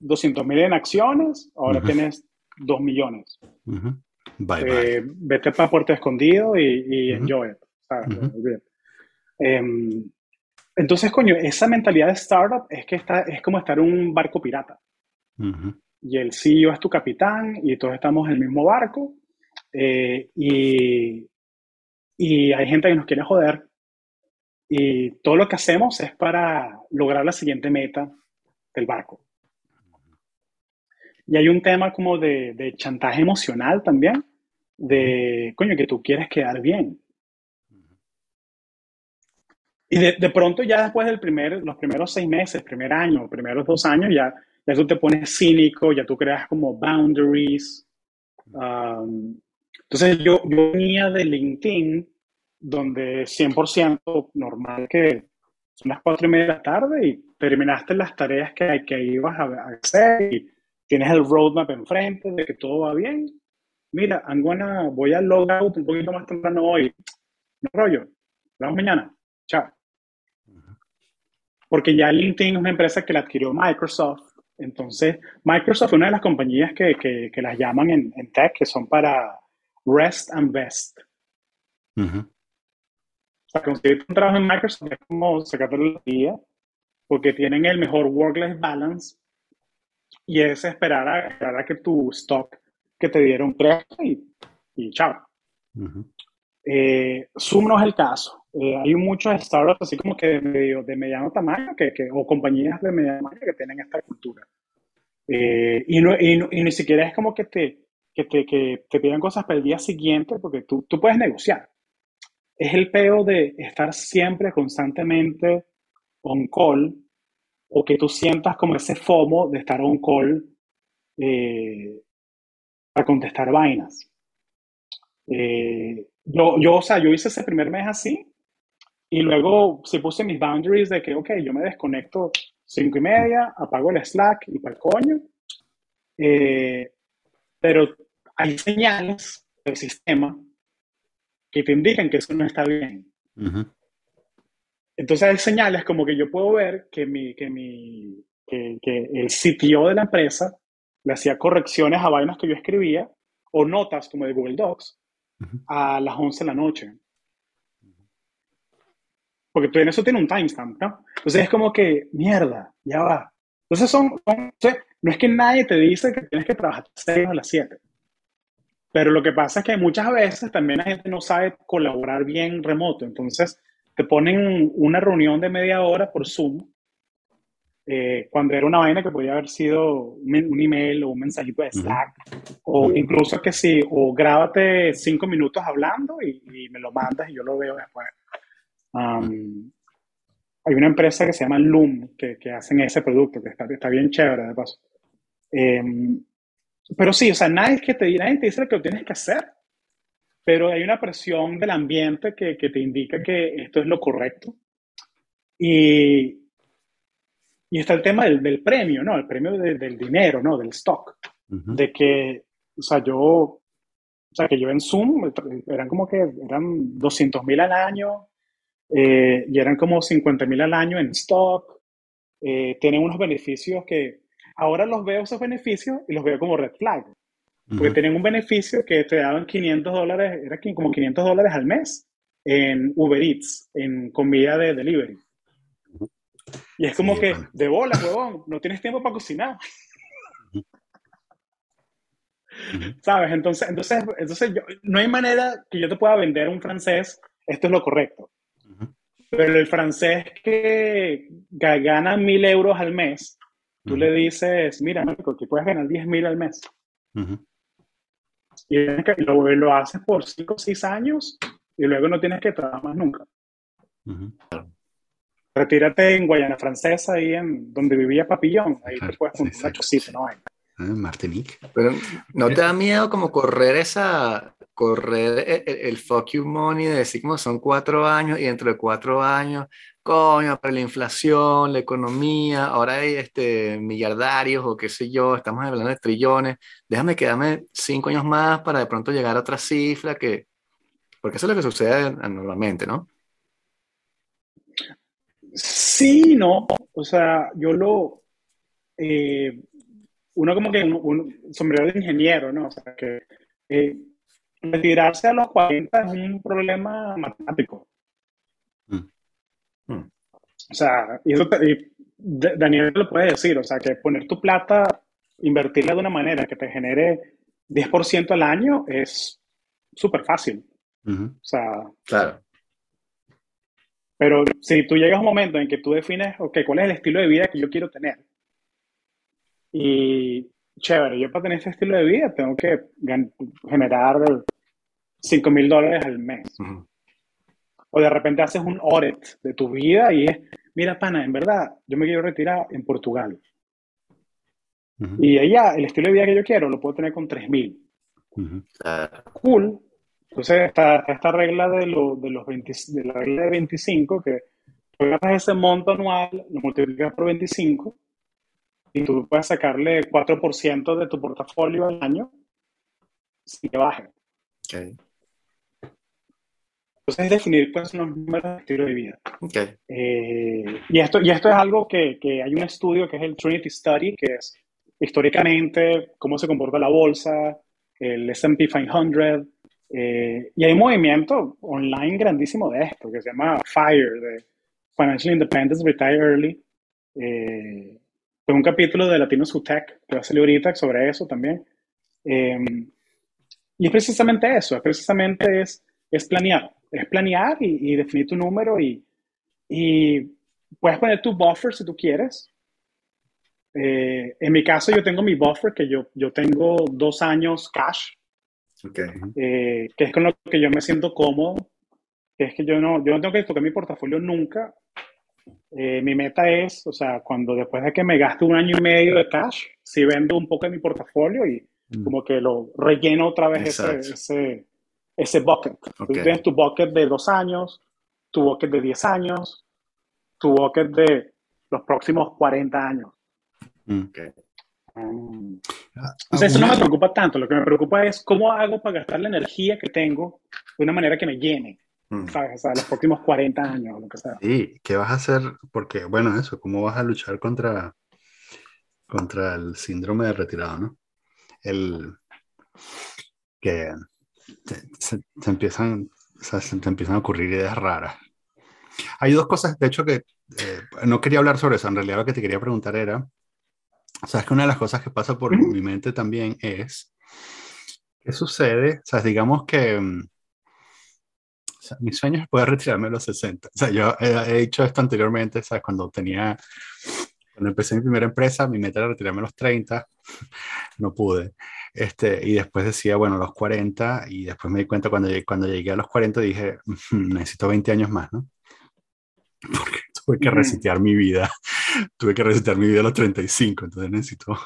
200 mil en acciones, ahora tienes 2 millones. bye, bye. Eh, vete para Puerto Escondido y, enjoy it. Em, entonces, coño, esa mentalidad de startup es que está, es como estar en un barco pirata. Y el CEO es tu capitán y todos estamos en el mismo barco. Eh, y, y hay gente que nos quiere joder. Y todo lo que hacemos es para lograr la siguiente meta del barco. Y hay un tema como de, chantaje emocional también, de, coño, que tú quieres quedar bien. Y de, pronto ya después de primer, los primeros seis meses, primer año, primeros dos años, ya, ya tú te pones cínico, ya tú creas como boundaries. Um, entonces yo, yo venía de LinkedIn, donde 100% normal que son las cuatro y media de la tarde y terminaste las tareas que, que ibas a hacer y tienes el roadmap enfrente de que todo va bien. Mira, I'm voy a log out un poquito más temprano hoy. No rollo. Vamos mañana. Chao. Porque ya LinkedIn es una empresa que la adquirió Microsoft. Entonces, Microsoft es una de las compañías que, que, que las llaman en, en, tech, que son para rest and best conseguir un trabajo en Microsoft es como sacarte la día, porque tienen el mejor work-life balance y es esperar a, esperar a, que tu stock que te dieron crezca y, y chao. Eh, Zoom no es el caso. Eh, hay muchos startups así como que de, de mediano tamaño que, que, o compañías de mediano tamaño que tienen esta cultura. Eh, y, no, y, y, ni siquiera es como que te, que te, que te pidan cosas para el día siguiente porque tú, tú puedes negociar es el peo de estar siempre constantemente on call o que tú sientas como ese FOMO de estar on call eh, para contestar vainas. Eh, yo, yo, o sea, yo hice ese primer mes así y luego se puse mis boundaries de que, ok, yo me desconecto cinco y media, apago el Slack y para el coño. Eh, pero hay señales del sistema que te indican que eso no está bien. Entonces hay señales como que yo puedo ver que, mi, que, mi, que, que el CTO de la empresa le hacía correcciones a vainas que yo escribía o notas como de Google Docs a las 11 de la noche. Porque tú en eso tiene un timestamp, ¿no? Entonces es como que, mierda, ya va. Entonces son, no es que nadie te dice que tienes que trabajar 6 a las 7. Pero lo que pasa es que muchas veces también la gente no sabe colaborar bien remoto. Entonces te ponen una reunión de media hora por Zoom, eh, cuando era una vaina que podía haber sido un, email o un mensajito de Slack, o incluso que sí, o grábate cinco minutos hablando y, me lo mandas y yo lo veo después. Hay una empresa que se llama Loom que, que hacen ese producto, que está, está bien chévere de paso. Em, pero sí, o sea, nadie, que te, nadie te dice lo que tienes que hacer, pero hay una presión del ambiente que, que te indica que esto es lo correcto. Y, y está el tema del, del premio, ¿no? El premio del dinero, ¿no? Del stock. De que, o sea, yo, o sea, que yo en Zoom, eran como que, eran 200 mil al año, eh, y eran como 50 mil al año en stock. Eh, tienen unos beneficios que, Ahora los veo esos beneficios y los veo como red flag. Porque tenían un beneficio que te daban 500 dólares, era como 500 dólares al mes en Uber Eats, en comida de delivery. Y es como que, de bola, huevón, no tienes tiempo para cocinar. ¿Sabes? Entonces, entonces, entonces no hay manera que yo te pueda vender un francés, esto es lo correcto. Pero el francés que gana mil euros al mes Tú le dices, mira, que puedes ganar 10 mil al mes. Y lo, lo, haces por 5 o 6 años y luego no tienes que trabajar más nunca. Retírate en Guayana Francesa, ahí en donde vivía Papillón. Ahí te puedes juntar sí, sí. ¿no? Ah, Martinique. Pero ¿no te da miedo como correr esa, correr e, e, el, fuck you money de decir como son cuatro años y dentro de cuatro años, coño, para la inflación, la economía, ahora hay este, milliardarios o qué sé yo, estamos hablando de trillones, déjame quedarme cinco años más para de pronto llegar a otra cifra que, porque eso es lo que sucede normalmente, ¿no? Sí, no, o sea, yo lo, eh, uno como que un, sombrero de ingeniero, ¿no? O sea, que eh, retirarse a los 40 es un problema matemático. Mm. Mm. O sea, y eso Daniel lo puede decir, o sea, que poner tu plata, invertirla de una manera que te genere 10% al año es súper fácil. O sea, claro. Pero si tú llegas a un momento en que tú defines, ok, ¿cuál es el estilo de vida que yo quiero tener? Y chévere, yo para tener este estilo de vida tengo que generar 5 mil dólares al mes. O de repente haces un audit de tu vida y es, mira, pana, en verdad, yo me quiero retirar en Portugal. Y allá, el estilo de vida que yo quiero lo puedo tener con 3 mil. Cool. Entonces, está, esta regla de, de los 20, de la regla de 25, que tú agarras ese monto anual, lo multiplicas por 25 y tú puedes sacarle 4% de tu portafolio al año sin que baje. Okay. Entonces es definir son los números de estilo de vida. Okay. Eh, y, esto, y esto es algo que, que, hay un estudio que es el Trinity Study, que es históricamente cómo se comporta la bolsa, el S&P 500, eh, y hay un movimiento online grandísimo de esto, que se llama FIRE, de Financial Independence Retire Early. Eh, un capítulo de Latinos Who Tech que va a salir ahorita sobre eso también. Em, y es precisamente eso, es precisamente es, es planear, es planear y, definir tu número y, y, puedes poner tu buffer si tú quieres. Eh, en mi caso yo tengo mi buffer que yo, yo tengo dos años cash, okay. Eh, que es con lo que yo me siento cómodo, que es que yo no, yo no tengo que tocar mi portafolio nunca eh, mi meta es, o sea, cuando después de que me gaste un año y medio de cash, si vendo un poco de mi portafolio y mm. como que lo relleno otra vez ese, ese, ese, bucket. tienes tu bucket de dos años, tu bucket de 10 años, tu bucket de los próximos 40 años. Mm. o sea, eso no me preocupa tanto. Lo que me preocupa es cómo hago para gastar la energía que tengo de una manera que me llene. Mm. ¿sabes? O sea, los próximos 40 años, lo que sea. Sí, ¿qué vas a hacer? Porque, bueno, eso, ¿cómo vas a luchar contra, contra el síndrome de retirado, no? El que se, empiezan, se te empiezan a ocurrir ideas raras. Hay dos cosas, de hecho, que eh, no quería hablar sobre eso. En realidad, lo que te quería preguntar era: ¿sabes que una de las cosas que pasa por mi mente también es qué sucede? O sea, digamos que mm, mi sueño es poder retirarme a los 60. O sea, yo he, dicho esto anteriormente, ¿sabes? Cuando tenía, cuando empecé mi primera empresa, mi meta era retirarme a los 30, no pude. Este, y después decía, bueno, a los 40, y después me di cuenta cuando, cuando llegué a los 40, dije, necesito 20 años más, ¿no? Porque tuve que resetear mi vida, tuve que resetear mi vida a los 35, entonces necesito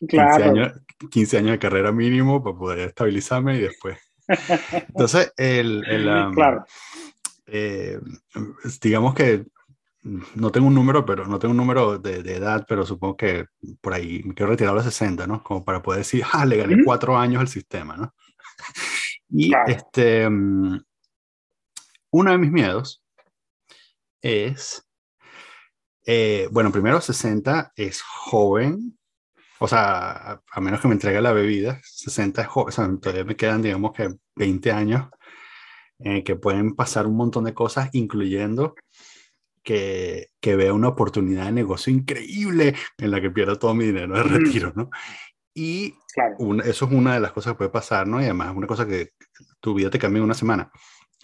15, años, 15 años de carrera mínimo para poder estabilizarme y después entonces, el, claro. Eh, digamos que no tengo un número, pero no tengo un número de, edad, pero supongo que por ahí me quiero retirar a los 60, ¿no? Como para poder decir, ah, le gané cuatro años al sistema, ¿no? Y este, mm, uno de mis miedos es, eh, bueno, primero 60 es joven, o sea, a, menos que me entregue la bebida, 60 es joven, o sea, todavía me quedan, digamos que 20 años eh, que pueden pasar un montón de cosas, incluyendo que, que vea una oportunidad de negocio increíble en la que pierda todo mi dinero de retiro, ¿no? Y eso es una de las cosas que puede pasar, ¿no? Y además es una cosa que tu vida te cambia en una semana.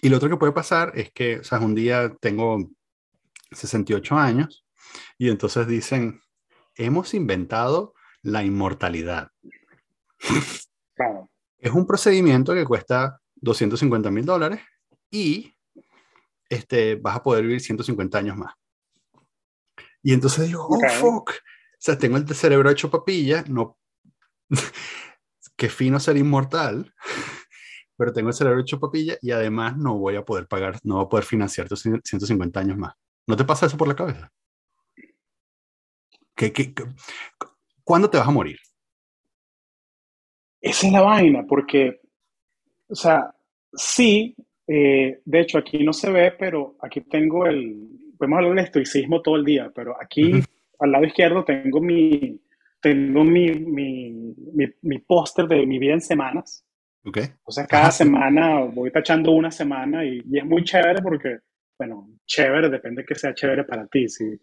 Y lo otro que puede pasar es que, o sea, un día tengo 68 años y entonces dicen, hemos inventado la inmortalidad. Es un procedimiento que cuesta 250 mil dólares y este, vas a poder vivir 150 años más. Y entonces digo, oh, fuck. O sea, tengo el cerebro hecho papilla, no... Qué fino ser inmortal, pero tengo el cerebro hecho papilla y además no voy a poder pagar, no voy a poder financiar tus 150 años más. ¿No te pasa eso por la cabeza? ¿Qué, qué, ¿Cuándo te vas a morir? Esa es la vaina, porque, o sea, sí, eh, de hecho aquí no se ve, pero aquí tengo el, podemos hablar del estoicismo todo el día, pero aquí al lado izquierdo tengo mi, tengo mi, mi, mi, póster de mi vida en semanas. Okay. O sea, cada semana voy tachando una semana y, y, es muy chévere porque, bueno, chévere depende que sea chévere para ti. Si,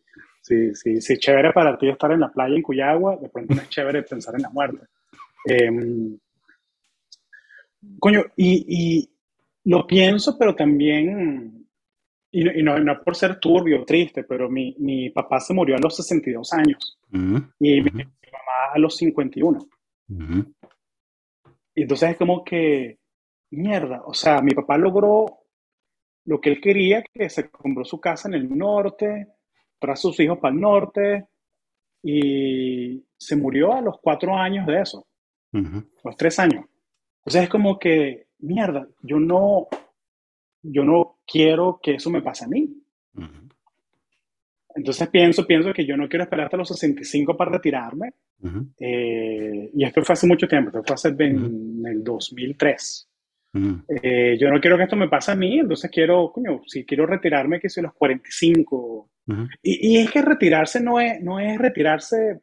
Sí, sí, sí, chévere para ti estar en la playa en Cuyagua, de pronto no es chévere pensar en la muerte. Em, coño, y, lo pienso, pero también, y, no, no, por ser turbio o triste, pero mi, mi, papá se murió a los 62 años y mi, mamá a los 51. Y entonces es como que, mierda, o sea, mi papá logró lo que él quería, que se compró su casa en el norte, tras sus hijos para el norte y se murió a los cuatro años de eso, los tres años. Entonces es como que, mierda, yo no, yo no quiero que eso me pase a mí. Entonces pienso, pienso que yo no quiero esperar hasta los 65 para retirarme. Eh, y esto fue hace mucho tiempo, esto fue hace en el 2003. Eh, yo no quiero que esto me pase a mí, entonces quiero, coño, si quiero retirarme, que soy los 45. y, y, es que retirarse no es, no es retirarse,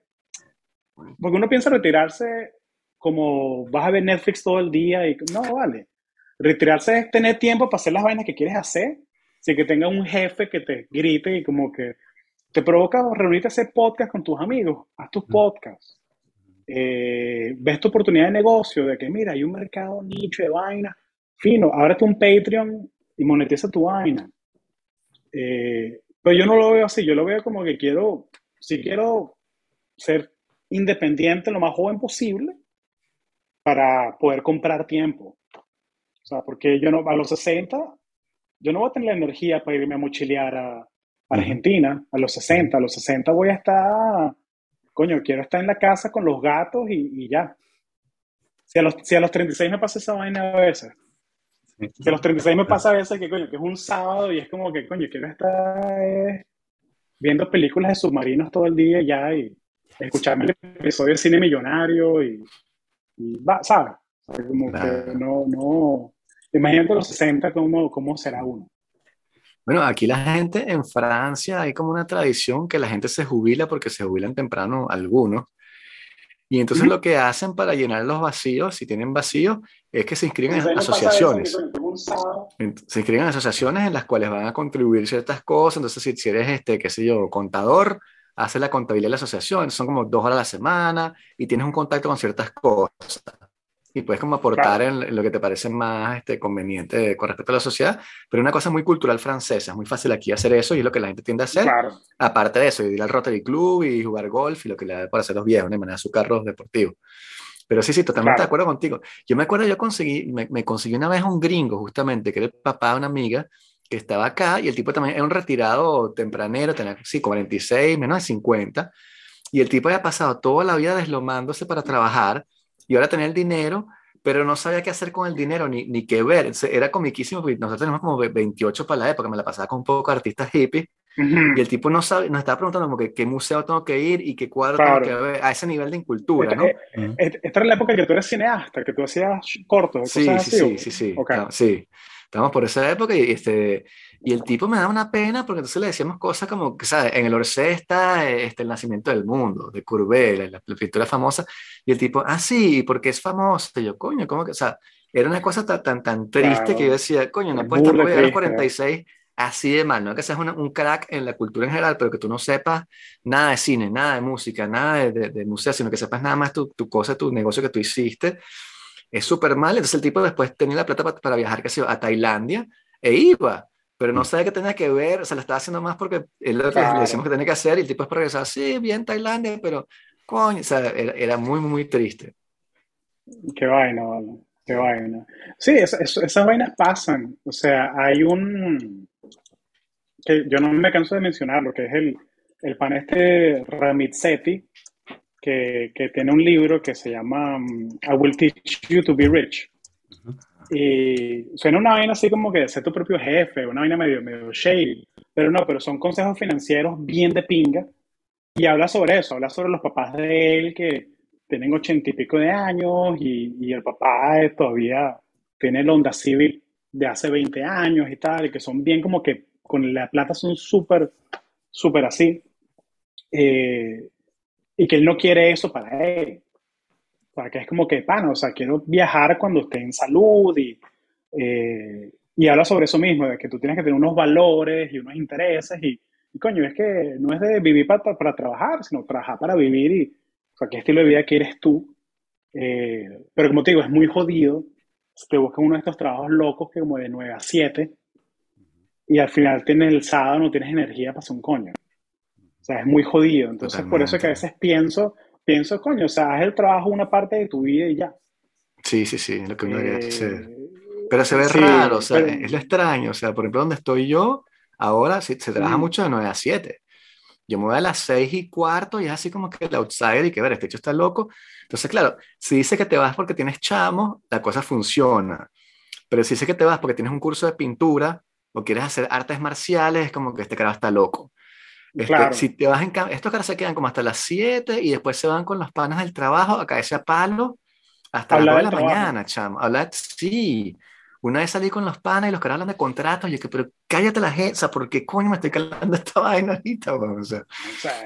porque uno piensa retirarse como vas a ver Netflix todo el día y no, vale. Retirarse es tener tiempo para hacer las vainas que quieres hacer, sin que tenga un jefe que te grite y como que te provoca reunirte a hacer podcast con tus amigos, haz tus podcasts. Eh, ves tu oportunidad de negocio, de que mira, hay un mercado nicho de vaina, fino, ábrete un Patreon y monetiza tu vaina. Eh, pero yo no lo veo así, yo lo veo como que quiero, si quiero ser independiente lo más joven posible para poder comprar tiempo. O sea, porque yo no, a los 60, yo no voy a tener la energía para irme a mochilear a, Argentina, a los 60, a los 60 voy a estar coño, quiero estar en la casa con los gatos y, ya. Si a, los, si a los 36 me pasa esa vaina a veces. Si a los 36 me pasa a veces que, coño, que es un sábado y es como que, coño, quiero estar eh, viendo películas de submarinos todo el día ya y... escucharme el episodio de Cine Millonario y, va, ¿sabes? como que no, no, imagínate los 60 cómo, cómo será uno. Bueno, aquí la gente en Francia hay como una tradición que la gente se jubila porque se jubilan temprano algunos. Y entonces lo que hacen para llenar los vacíos, si tienen vacíos, es que se inscriben en asociaciones. Se inscriben en asociaciones en las cuales van a contribuir ciertas cosas. Entonces, si, si eres, este, qué sé yo, contador, haces la contabilidad de la asociación. Son como dos horas a la semana y tienes un contacto con ciertas cosas y puedes como aportar en, lo que te parece más este, conveniente con respecto a la sociedad, pero una cosa muy cultural francesa, es muy fácil aquí hacer eso y es lo que la gente tiende a hacer, aparte de eso, ir al Rotary Club y jugar golf y lo que le da para hacer los viejos, de manera su carro deportivo. Pero sí, sí, totalmente de acuerdo contigo. Yo me acuerdo, yo conseguí, me, me, conseguí una vez un gringo, justamente, que era el papá de una amiga, que estaba acá, y el tipo también era un retirado tempranero, tenía, sí, 46, menos de 50, y el tipo había pasado toda la vida deslomándose para trabajar, y ahora tenía el dinero, pero no sabía qué hacer con el dinero ni, ni qué ver. Era comiquísimo, porque nosotros tenemos como 28 para la época, me la pasaba con un poco de artistas hippies, y el tipo no sabe, nos estaba preguntando como que qué museo tengo que ir y qué cuadro tengo que ver, a ese nivel de incultura, ¿no? Esta, era la época que tú eres cineasta, que tú hacías cortos, sí, sí, sí, sí, sí, sí, Estamos por esa época y, este, y el tipo me da una pena porque entonces le decíamos cosas como que, ¿sabes? En el Orsay está este, el nacimiento del mundo, de Courbet, la, pintura famosa, y el tipo, ah, sí, porque es famoso. Y yo, coño, ¿cómo que? O sea, era una cosa tan, tan, tan triste que yo decía, coño, no puedes estar a los 46 así de mal, no es que seas un crack en la cultura en general, pero que tú no sepas nada de cine, nada de música, nada de, de, museo, sino que sepas nada más tu, tu cosa, tu negocio que tú hiciste es súper mal. Entonces el tipo después tenía la plata para, viajar que a Tailandia e iba, pero no mm. sabe qué tenía que ver, o sea, lo estaba haciendo más porque es lo que le decimos que tenía que hacer y el tipo es para regresar, sí, bien Tailandia, pero coño, o sea, era, muy, muy triste. Qué vaina, qué vaina. Sí, esas vainas pasan, o sea, hay un, que yo no me canso de mencionarlo, que es el, el pan este Ramizzetti, que, tiene un libro que se llama um, I Will Teach You to Be Rich. Y suena una vaina así como que ser tu propio jefe, una vaina medio, medio shady, pero no, pero son consejos financieros bien de pinga. Y habla sobre eso, habla sobre los papás de él que tienen ochenta y pico de años y, y el papá todavía tiene el Honda Civic de hace 20 años y tal, y que son bien como que con la plata son súper, súper así. Eh, y que él no quiere eso para él. O sea, que es como que, pana, o sea, quiero viajar cuando esté en salud y, eh, y habla sobre eso mismo, de que tú tienes que tener unos valores y unos intereses y, coño, es que no es de vivir para, para trabajar, sino trabajar para vivir y, o sea, qué estilo de vida quieres tú. Eh, pero como te digo, es muy jodido. Te buscas uno de estos trabajos locos que como de 9 a 7 y al final tienes el sábado, no tienes energía para hacer un coño. O sea, es muy jodido. Entonces, por eso que a veces pienso, pienso, coño, o sea, haz el trabajo una parte de tu vida y ya. Sí, sí, sí, lo que uno debería hacer. Eh, pero se ve raro, o sea, es lo extraño. O sea, por ejemplo, donde estoy yo, ahora se, se trabaja mucho de 9 a 7. Yo me voy a las 6 y cuarto y es así como que el outsider y que ver, este hecho está loco. Entonces, claro, si dice que te vas porque tienes chamo, la cosa funciona. Pero si dice que te vas porque tienes un curso de pintura o quieres hacer artes marciales, es como que este cara está loco. Este, si te vas en estos caras se quedan como hasta las 7 y después se van con los panas del trabajo a caerse a palo hasta las 9 de la mañana, chamo. Hablar, sí. Una vez salí con los panas y los caras hablan de contratos. Y yo que, pero cállate la gente, ¿por qué coño me estoy calando esta vaina ahorita? O sea,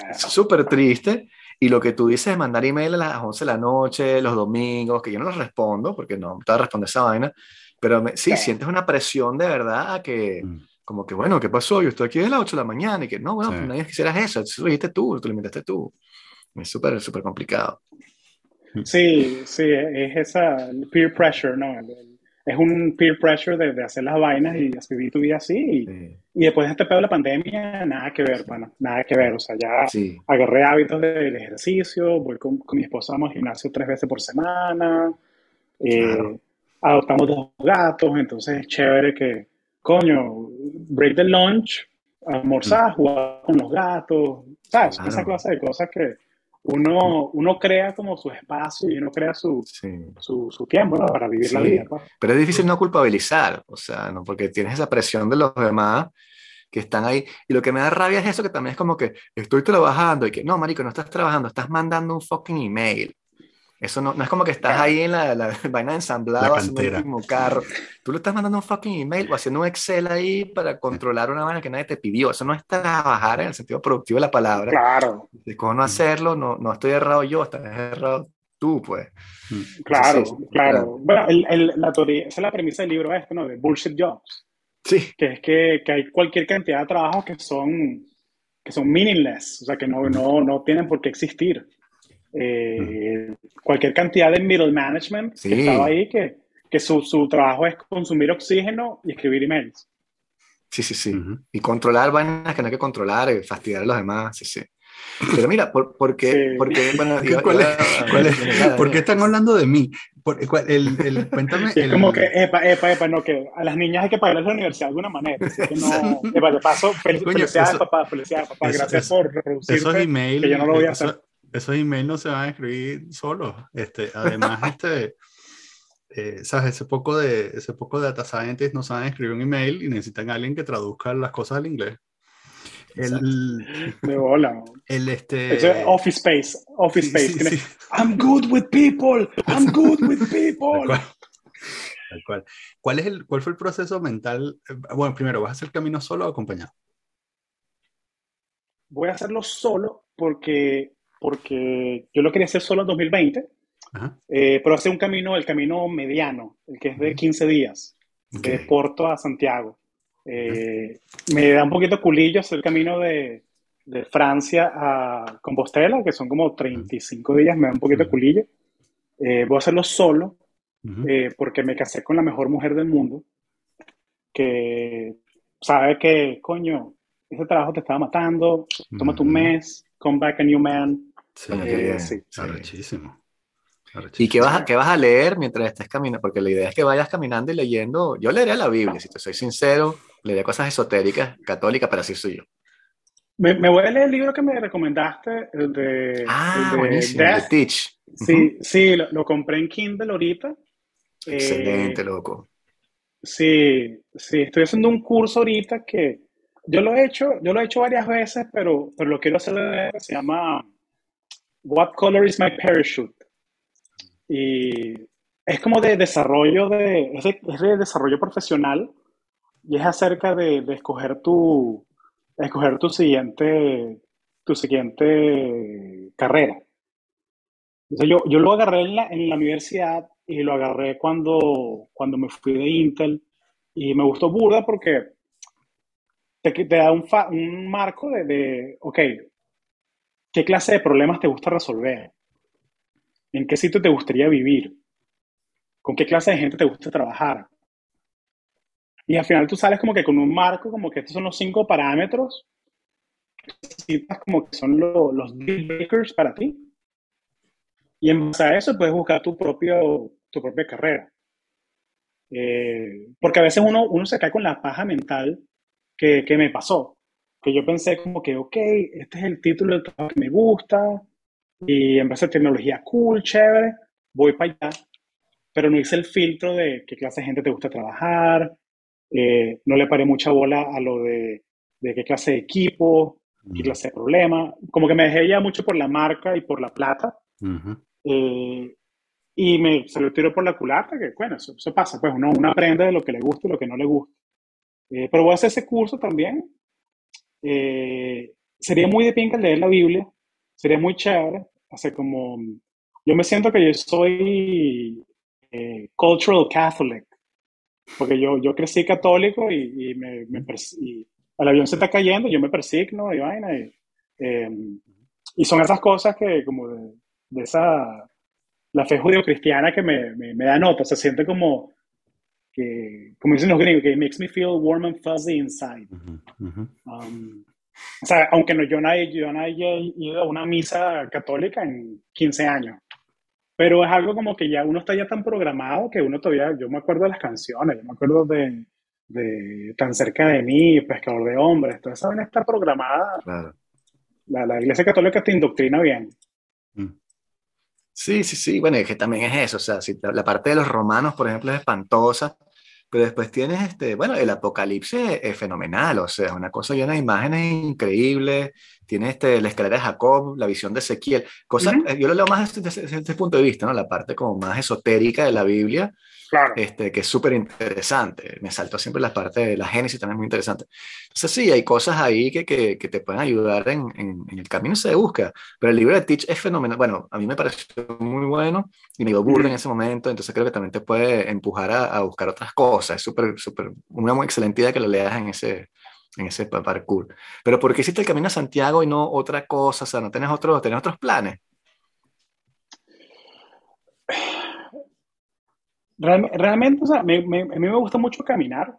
es súper triste. Y lo que tú dices de mandar email a las 11 de la noche, los domingos, que yo no los respondo porque no te voy a responder esa vaina, pero sí, sientes una presión de verdad a que, mm como que, bueno, ¿qué pasó? Yo estoy aquí desde las 8 de la mañana y que, no, bueno, nadie quisieras eso, eso lo dijiste tú, tú lo inventaste tú. Es súper, súper complicado. Sí, sí, es esa peer pressure, ¿no? Es un peer pressure de, de hacer las vainas y vivir tu vida así. Y, y después de este pedo de la pandemia, nada que ver, pana, nada que ver. O sea, ya agarré hábitos del ejercicio, voy con, con, mi esposa al gimnasio tres veces por semana, eh, adoptamos dos gatos, entonces es chévere que coño, break the lunch, almorzar, mm. jugar con los gatos, ¿sabes? Esa clase de cosas que uno, uno crea como su espacio y uno crea su, su, su, tiempo ¿no? para vivir la vida. Pues. Pero es difícil no culpabilizar, o sea, ¿no? porque tienes esa presión de los demás que están ahí. Y lo que me da rabia es eso, que también es como que estoy trabajando y que no, marico, no estás trabajando, estás mandando un fucking email. Eso no, no es como que estás ahí en la, la vaina ensamblada haciendo el último carro. Tú le estás mandando un fucking email o haciendo un Excel ahí para controlar una vaina que nadie te pidió. Eso no es trabajar en el sentido productivo de la palabra. Claro. De cómo no hacerlo, no, no estoy errado yo, estás errado tú, pues. Claro, claro. Bueno, el, el, la teoría, esa es la premisa del libro este, ¿no? De Bullshit Jobs. Sí. Que es que, que hay cualquier cantidad de trabajos que son, que son meaningless, o sea, que no, no, no tienen por qué existir. Eh, cualquier cantidad de middle management que estaba ahí, que, que su, su, trabajo es consumir oxígeno y escribir emails. Sí, sí, sí. Y controlar vainas que no hay que controlar, y fastidiar a los demás, sí, sí. Pero mira, ¿por, por qué, porque, bueno, ¿Cuál, es, ¿Por qué están hablando de mí? Por, el, el, cuéntame. Es como que, epa, epa, epa, no, que a las niñas hay que pagarles la universidad de alguna manera. Así que no, epa, de paso, fel Coño, felicidades, eso, papá, felicidades, papá. Gracias eso, por reproducirte. Esos emails, que yo no lo voy a hacer. Esos emails no se van a escribir solos. Este, además, este, eh, ¿sabes? Ese poco, de, ese poco de data scientists no saben escribir un email y necesitan a alguien que traduzca las cosas al inglés. El, de bola. El este. office Space. Office sí, Space. Sí, sí. I'm good with people. I'm good with people. Tal cual. ¿Cuál, es el, ¿Cuál fue el proceso mental? Bueno, primero, ¿vas a hacer camino solo o acompañado? Voy a hacerlo solo porque, porque yo lo quería hacer solo en 2020, eh, pero hacer un camino, el camino mediano, el que es de 15 días, okay. de Porto a Santiago. Eh, me da un poquito culillo hacer el camino de, de, Francia a Compostela, que son como 35 días, me da un poquito culillo. Eh, voy a hacerlo solo, eh, porque me casé con la mejor mujer del mundo, que sabe que, coño, ese trabajo te estaba matando, tómate un mes, come back a new man. Sí, eh, sí, sí. ¿Y qué vas, a, qué vas a leer mientras estés caminando? Porque la idea es que vayas caminando y leyendo. Yo leería la Biblia, si te soy sincero, leería cosas esotéricas, católicas, pero así soy yo. Me, me voy a leer el libro que me recomendaste, el de, ah, el de buenísimo, de Teach. Sí, uh -huh. sí, lo, lo, compré en Kindle ahorita. Excelente, eh, loco. Sí, sí, estoy haciendo un curso ahorita que yo lo he hecho, yo lo he hecho varias veces, pero, pero lo quiero hacer se llama What Color is My Parachute? Y es como de desarrollo de, es de, es de desarrollo profesional y es acerca de, de, escoger tu escoger tu siguiente tu siguiente carrera. Entonces yo, yo lo agarré en la, en la universidad y lo agarré cuando, cuando me fui de Intel y me gustó burda porque te, te da un, fa, un marco de, de, ok, ¿qué clase de problemas te gusta resolver? ¿En qué sitio te gustaría vivir? ¿Con qué clase de gente te gusta trabajar? Y al final tú sales como que con un marco, como que estos son los cinco parámetros que necesitas como que son lo, los deal breakers para ti. Y en base a eso puedes buscar tu, propio, tu propia carrera. Eh, porque a veces uno, uno se cae con la paja mental que, que me pasó. Que yo pensé como que, ok, este es el título del trabajo que me gusta, y en base a tecnología cool, chévere, voy para allá, pero no hice el filtro de qué clase de gente te gusta trabajar, eh, no le paré mucha bola a lo de, de qué clase de equipo, qué clase de problema, como que me dejé ya mucho por la marca y por la plata, uh -huh. eh, y me se lo tiro por la culata, que bueno, eso, eso, pasa, pues uno, uno aprende de lo que le gusta y lo que no le gusta. Eh, pero voy a hacer ese curso también. Eh, sería muy de pinca leer la Biblia, sería muy chévere. Hace como, yo me siento que yo soy eh, cultural Catholic, porque yo, yo crecí católico y, y me, me y el avión se está cayendo, yo me persigno y vaina. Y, eh, y son esas cosas que, como de, de esa, la fe judío-cristiana que me, me, me, da nota, se siente como, que, como dicen los gringos, que makes me feel warm and fuzzy inside. Uh -huh, uh -huh. Um, o sea, aunque no, yo, no, yo no haya ido a una misa católica en 15 años, pero es algo como que ya uno está ya tan programado que uno todavía, yo me acuerdo de las canciones, yo me acuerdo de, de Tan cerca de mí, Pescador de hombres, toda esa vaina está programada. Claro. La, la, iglesia católica te indoctrina bien. Sí, sí, sí, bueno, es que también es eso, o sea, la parte de los romanos, por ejemplo, es espantosa, Pero después tienes, este, bueno, el apocalipsis es, fenomenal, o sea, una cosa llena de imágenes increíbles. Tienes este, la escalera de Jacob, la visión de Ezequiel, cosas, yo lo leo más desde, desde, ese punto de vista, ¿no? La parte como más esotérica de la Biblia, Claro. Este, que es súper interesante. Me saltó siempre la parte de la Génesis, también es muy interesante. Entonces, sí, hay cosas ahí que, que, que te pueden ayudar en, en, el camino se busca. Pero el libro de Teach es fenomenal. Bueno, a mí me pareció muy bueno y me dio burda en ese momento, entonces creo que también te puede empujar a, a buscar otras cosas. Es súper, súper, una muy excelente idea que lo leas en ese, en ese parkour. Pero ¿por qué hiciste el camino a Santiago y no otra cosa? O sea, ¿no tienes, otro, ¿tenés otros planes? realmente, o sea, me, me, a mí me gusta mucho caminar.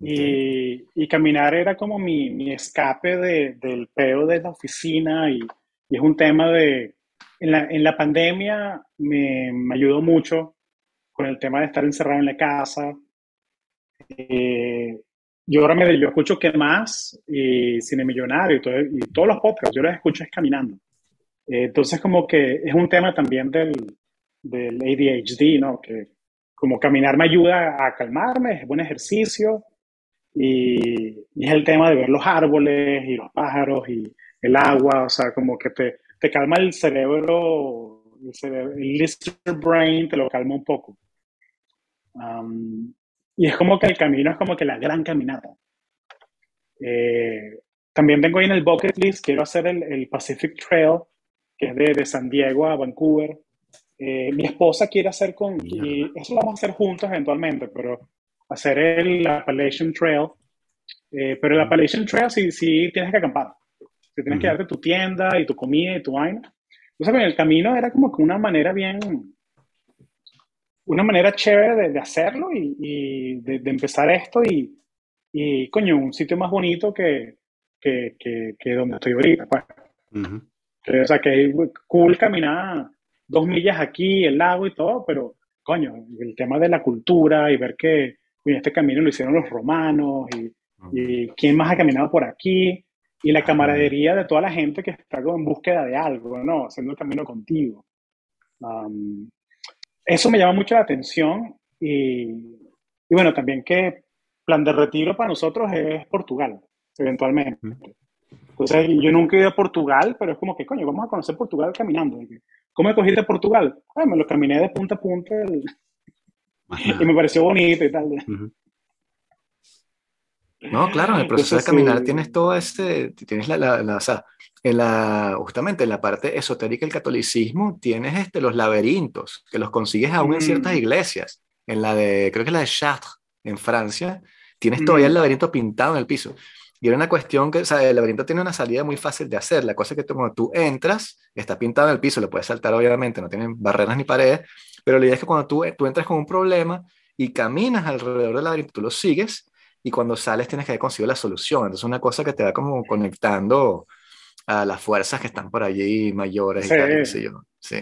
Y, y, caminar era como mi, mi escape de, del peo de la oficina y, y, es un tema de... En la, en la pandemia me, me, ayudó mucho con el tema de estar encerrado en la casa. Eh, yo ahora me yo escucho que más y Cine Millonario y, todo, y todos los podcasts, yo los escucho es caminando. Eh, entonces como que es un tema también del, del ADHD, ¿no? Que como caminar me ayuda a calmarme, es buen ejercicio y, es el tema de ver los árboles y los pájaros y el agua, o sea, como que te, te calma el cerebro, el, cerebro, el brain te lo calma un poco. Um, y es como que el camino es como que la gran caminata. Eh, también vengo ahí en el bucket list, quiero hacer el, el Pacific Trail, que es de, de San Diego a Vancouver. Eh, mi esposa quiere hacer con, y eso lo vamos a hacer juntos eventualmente, pero hacer el Appalachian Trail. Eh, pero el Appalachian Trail sí, sí tienes que acampar. Si tienes que darte tu tienda y tu comida y tu vaina. Entonces, el camino era como que una manera bien, una manera chévere de, hacerlo y, y de, empezar esto y, y, coño, un sitio más bonito que, que, que, donde estoy ahorita. Pues. o sea, que es cool caminar dos millas aquí, el lago y todo, pero coño, el tema de la cultura y ver que este camino lo hicieron los romanos y, y, quién más ha caminado por aquí y la camaradería de toda la gente que está en búsqueda de algo, ¿no? Haciendo el camino contigo. Eso me llama mucho la atención y, y, bueno, también que plan de retiro para nosotros es Portugal, eventualmente. Entonces, yo nunca he ido a Portugal, pero es como que, coño, vamos a conocer Portugal caminando. ¿Cómo cogiste Portugal? Ah, me lo caminé de punta a punta y me pareció bonito y tal. No, claro, en el proceso de caminar tienes todo este, tienes la, la, o sea, en la, justamente en la parte esotérica del catolicismo tienes este, los laberintos, que los consigues aún en ciertas mm. iglesias. En la de, creo que la de Chartres, en Francia, tienes todavía el mm. laberinto pintado en el piso. Y era una cuestión que, o sea, el laberinto tiene una salida muy fácil de hacer. La cosa es que cuando tú entras, está pintado en el piso, lo puedes saltar obviamente, no tienen barreras ni paredes, pero la idea es que cuando tú, tú entras con un problema y caminas alrededor del laberinto, tú lo sigues y cuando sales tienes que haber conseguido la solución. Entonces es una cosa que te va como conectando a las fuerzas que están por allí mayores y tal, yo. Sí.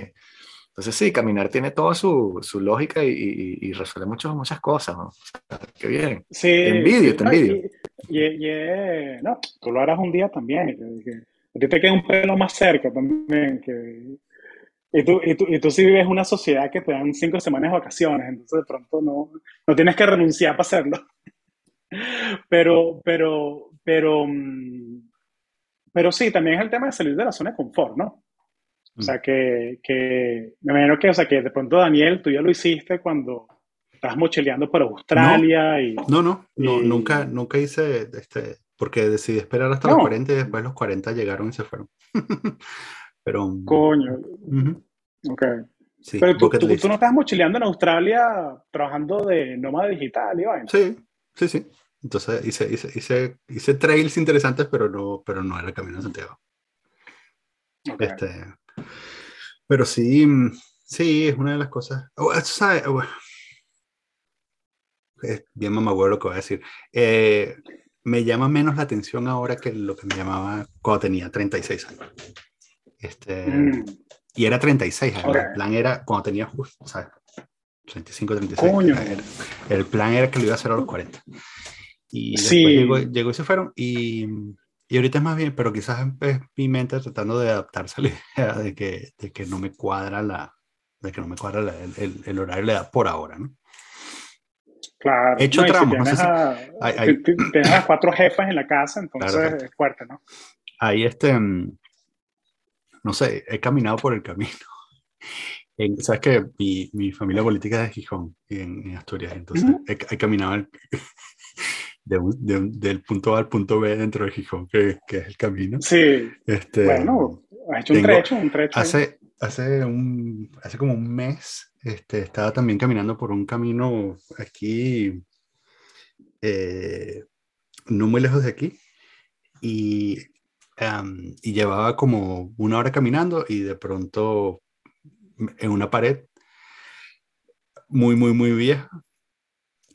Entonces sí, caminar tiene toda su, su lógica y, y, resuelve muchas muchas cosas. ¿no? qué bien. Sí, te envidio, te envidio. Y, no, tú lo harás un día también. Que, a ti te queda un pelo más cerca también. Que, y, tú, y, tú, y tú sí vives una sociedad que te dan cinco semanas de vacaciones, entonces de pronto no, no tienes que renunciar para hacerlo. Pero, pero, pero, mm, pero sí, también es el tema de salir de la zona de confort, ¿no? O sea, que, que me imagino que, o sea, que de pronto, Daniel, tú ya lo hiciste cuando estabas mochileando por Australia no, y... No, no, no nunca, nunca hice, este, porque decidí esperar hasta los 40 y después los 40 llegaron y se fueron. Pero... Coño. Ok. Sí, Pero tú, tú, tú, no estás mochileando en Australia trabajando de nómada digital, Iván. Sí, sí, sí. Entonces hice, hice, hice, hice trails interesantes, pero no, pero no era el Camino de Santiago. Okay. Este, pero sí, sí, es una de las cosas. Oh, ¿sabes? Oh, es bien mamagüero lo que voy a decir. Eh, me llama menos la atención ahora que lo que me llamaba cuando tenía 36 años. Este, mm. Y era 36 años. El plan era cuando tenía justo, ¿sabes? 35, 36. El, plan era que lo iba a hacer a los 40. Y después llegó, llegó, y se fueron. Y y ahorita es más bien, pero quizás es mi mente tratando de adaptarse a la idea de que, de que no me cuadra la, de que no me cuadra el, el, horario de edad por ahora, ¿no? Claro. He hecho tramos. tienes, las cuatro jefas en la casa, entonces es fuerte, ¿no? Ahí este, mm, no sé, he caminado por el camino. Sabes que mi, mi, familia política es de Gijón, en, Asturias, entonces he, caminado de del punto A al punto B dentro de Gijón, que, que es el camino. Sí. Este, bueno, ha hecho un trecho, un trecho. Hace, hace, un, hace como un mes este, estaba también caminando por un camino aquí, eh, no muy lejos de aquí, y, y llevaba como una hora caminando y de pronto en una pared muy, muy, muy vieja,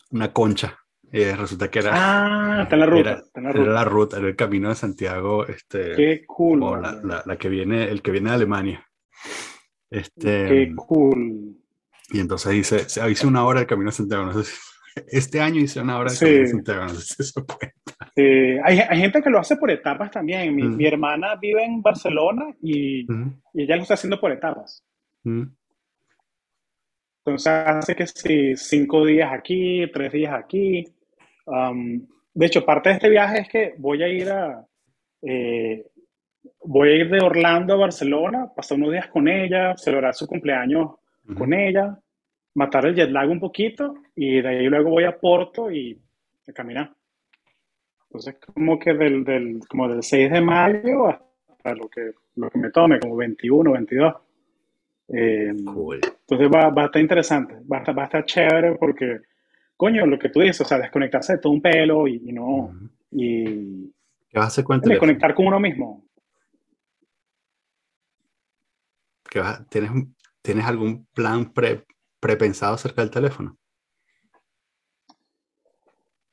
una concha. Eh, resulta que era. Ah, está en la ruta. Era, está en la ruta. Era la ruta, era el camino de Santiago. Este, Qué cool. La, la, que viene, el que viene de Alemania. Este, Qué cool. Y entonces hice, hice una hora del Camino de Santiago. No sé este año hice una hora del Camino de Santiago. No sé si eso cuenta. Sí. Hay, hay, gente que lo hace por etapas también. Mi, mi hermana vive en Barcelona y, y, ella lo está haciendo por etapas. Entonces hace que sí, cinco días aquí, tres días aquí. Um, de hecho, parte de este viaje es que voy a ir a... Eh, voy a ir de Orlando a Barcelona, pasar unos días con ella, celebrar su cumpleaños con ella, matar el jet lag un poquito y de ahí luego voy a Porto y a caminar. Entonces, como que del, del, como del 6 de mayo hasta lo que, lo que me tome, como 21, 22. Eh, entonces va, va, a estar interesante, va a estar, va a estar chévere porque, coño, lo que tú dices, o sea, desconectarse de todo un pelo y, no. Y, ¿Qué vas a hacer con Desconectar con uno mismo. ¿Qué vas, ¿tienes, ¿Tienes algún plan pre, prepensado acerca del teléfono?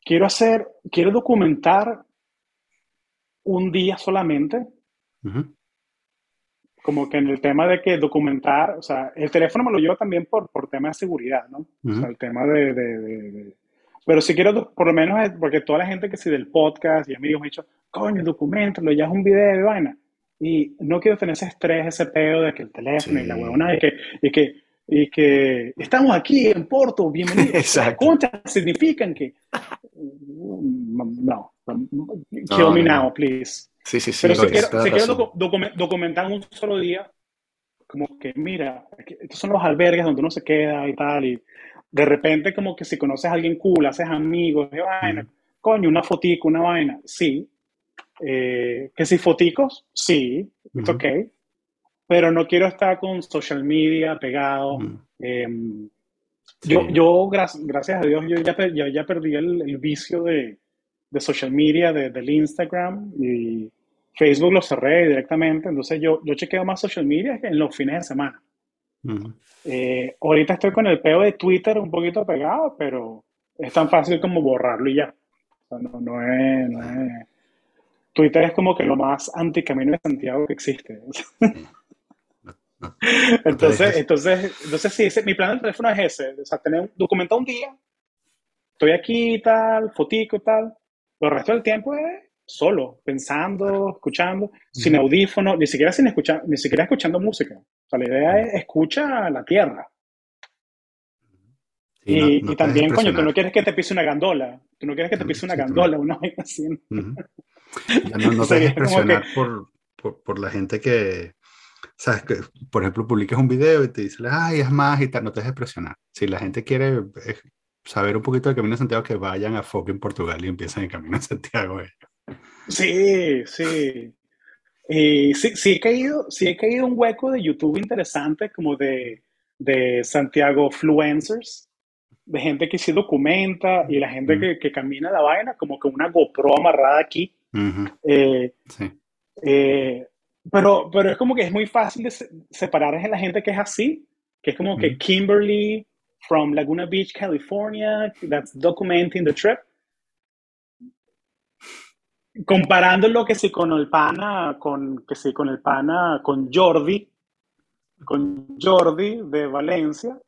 Quiero hacer, quiero documentar un día solamente. Como que en el tema de que documentar, o sea, el teléfono me lo llevo también por, por tema de seguridad, ¿no? O sea, el tema de, de, Pero si quiero, por lo menos, porque toda la gente que sí del podcast y amigos me han dicho, coño, documentalo, ya es un video de vaina. Y no quiero tener ese estrés, ese pedo de que el teléfono y la huevona, y que, y que, y que estamos aquí en Porto, bienvenidos. Exacto. ¿Cuántas significan que... No, kill me now, please. Sí, sí, sí. Pero si quiero, si quiero documentar un solo día, como que, mira, estos son los albergues donde uno se queda y tal, y de repente como que si conoces a alguien cool, haces amigos, de vaina, coño, una fotico, una vaina, sí, eh, que si foticos, sí, es ok, pero no quiero estar con social media pegado. Em, yo, yo gracias a Dios, yo ya, ya, perdí el, vicio de, de, social media, de, del Instagram y Facebook lo cerré directamente, entonces yo, yo chequeo más social media en los fines de semana. Eh, ahorita estoy con el peo de Twitter un poquito pegado, pero es tan fácil como borrarlo y ya. no, no es, no es Twitter es como que lo más anti-camino de Santiago que existe. entonces, entonces, entonces sí, mi plan del teléfono es ese, o sea, tener documentado un día, estoy aquí y tal, fotico y tal, el resto del tiempo es solo, pensando, escuchando, sin audífono, ni siquiera sin escuchar, ni siquiera escuchando música. O sea, la idea es escucha la tierra. y, también, coño, tú no quieres que te pise una gandola, tú no quieres que te pise una gandola, una vez así. No, no te dejes presionar por, por, por, la gente que, sabes, que por ejemplo, publicas un video y te dice, ay, es más y tal, no te dejes presionar. Si la gente quiere eh, saber un poquito del Camino de Santiago, que vayan a Foque en Portugal y empiecen el Camino de Santiago. Sí, sí. Y sí, sí, he caído, sí he caído un hueco de YouTube interesante, como de, de Santiago Fluencers, de gente que se documenta y la gente que, que, camina la vaina, como que una GoPro amarrada aquí. Eh, eh, pero, pero es como que es muy fácil de separar a la gente que es así, que es como que Kimberly from Laguna Beach, California, that's documenting the trip. Comparándolo que si con el pana, con, que si con el pana, con Jordi, con Jordi de Valencia,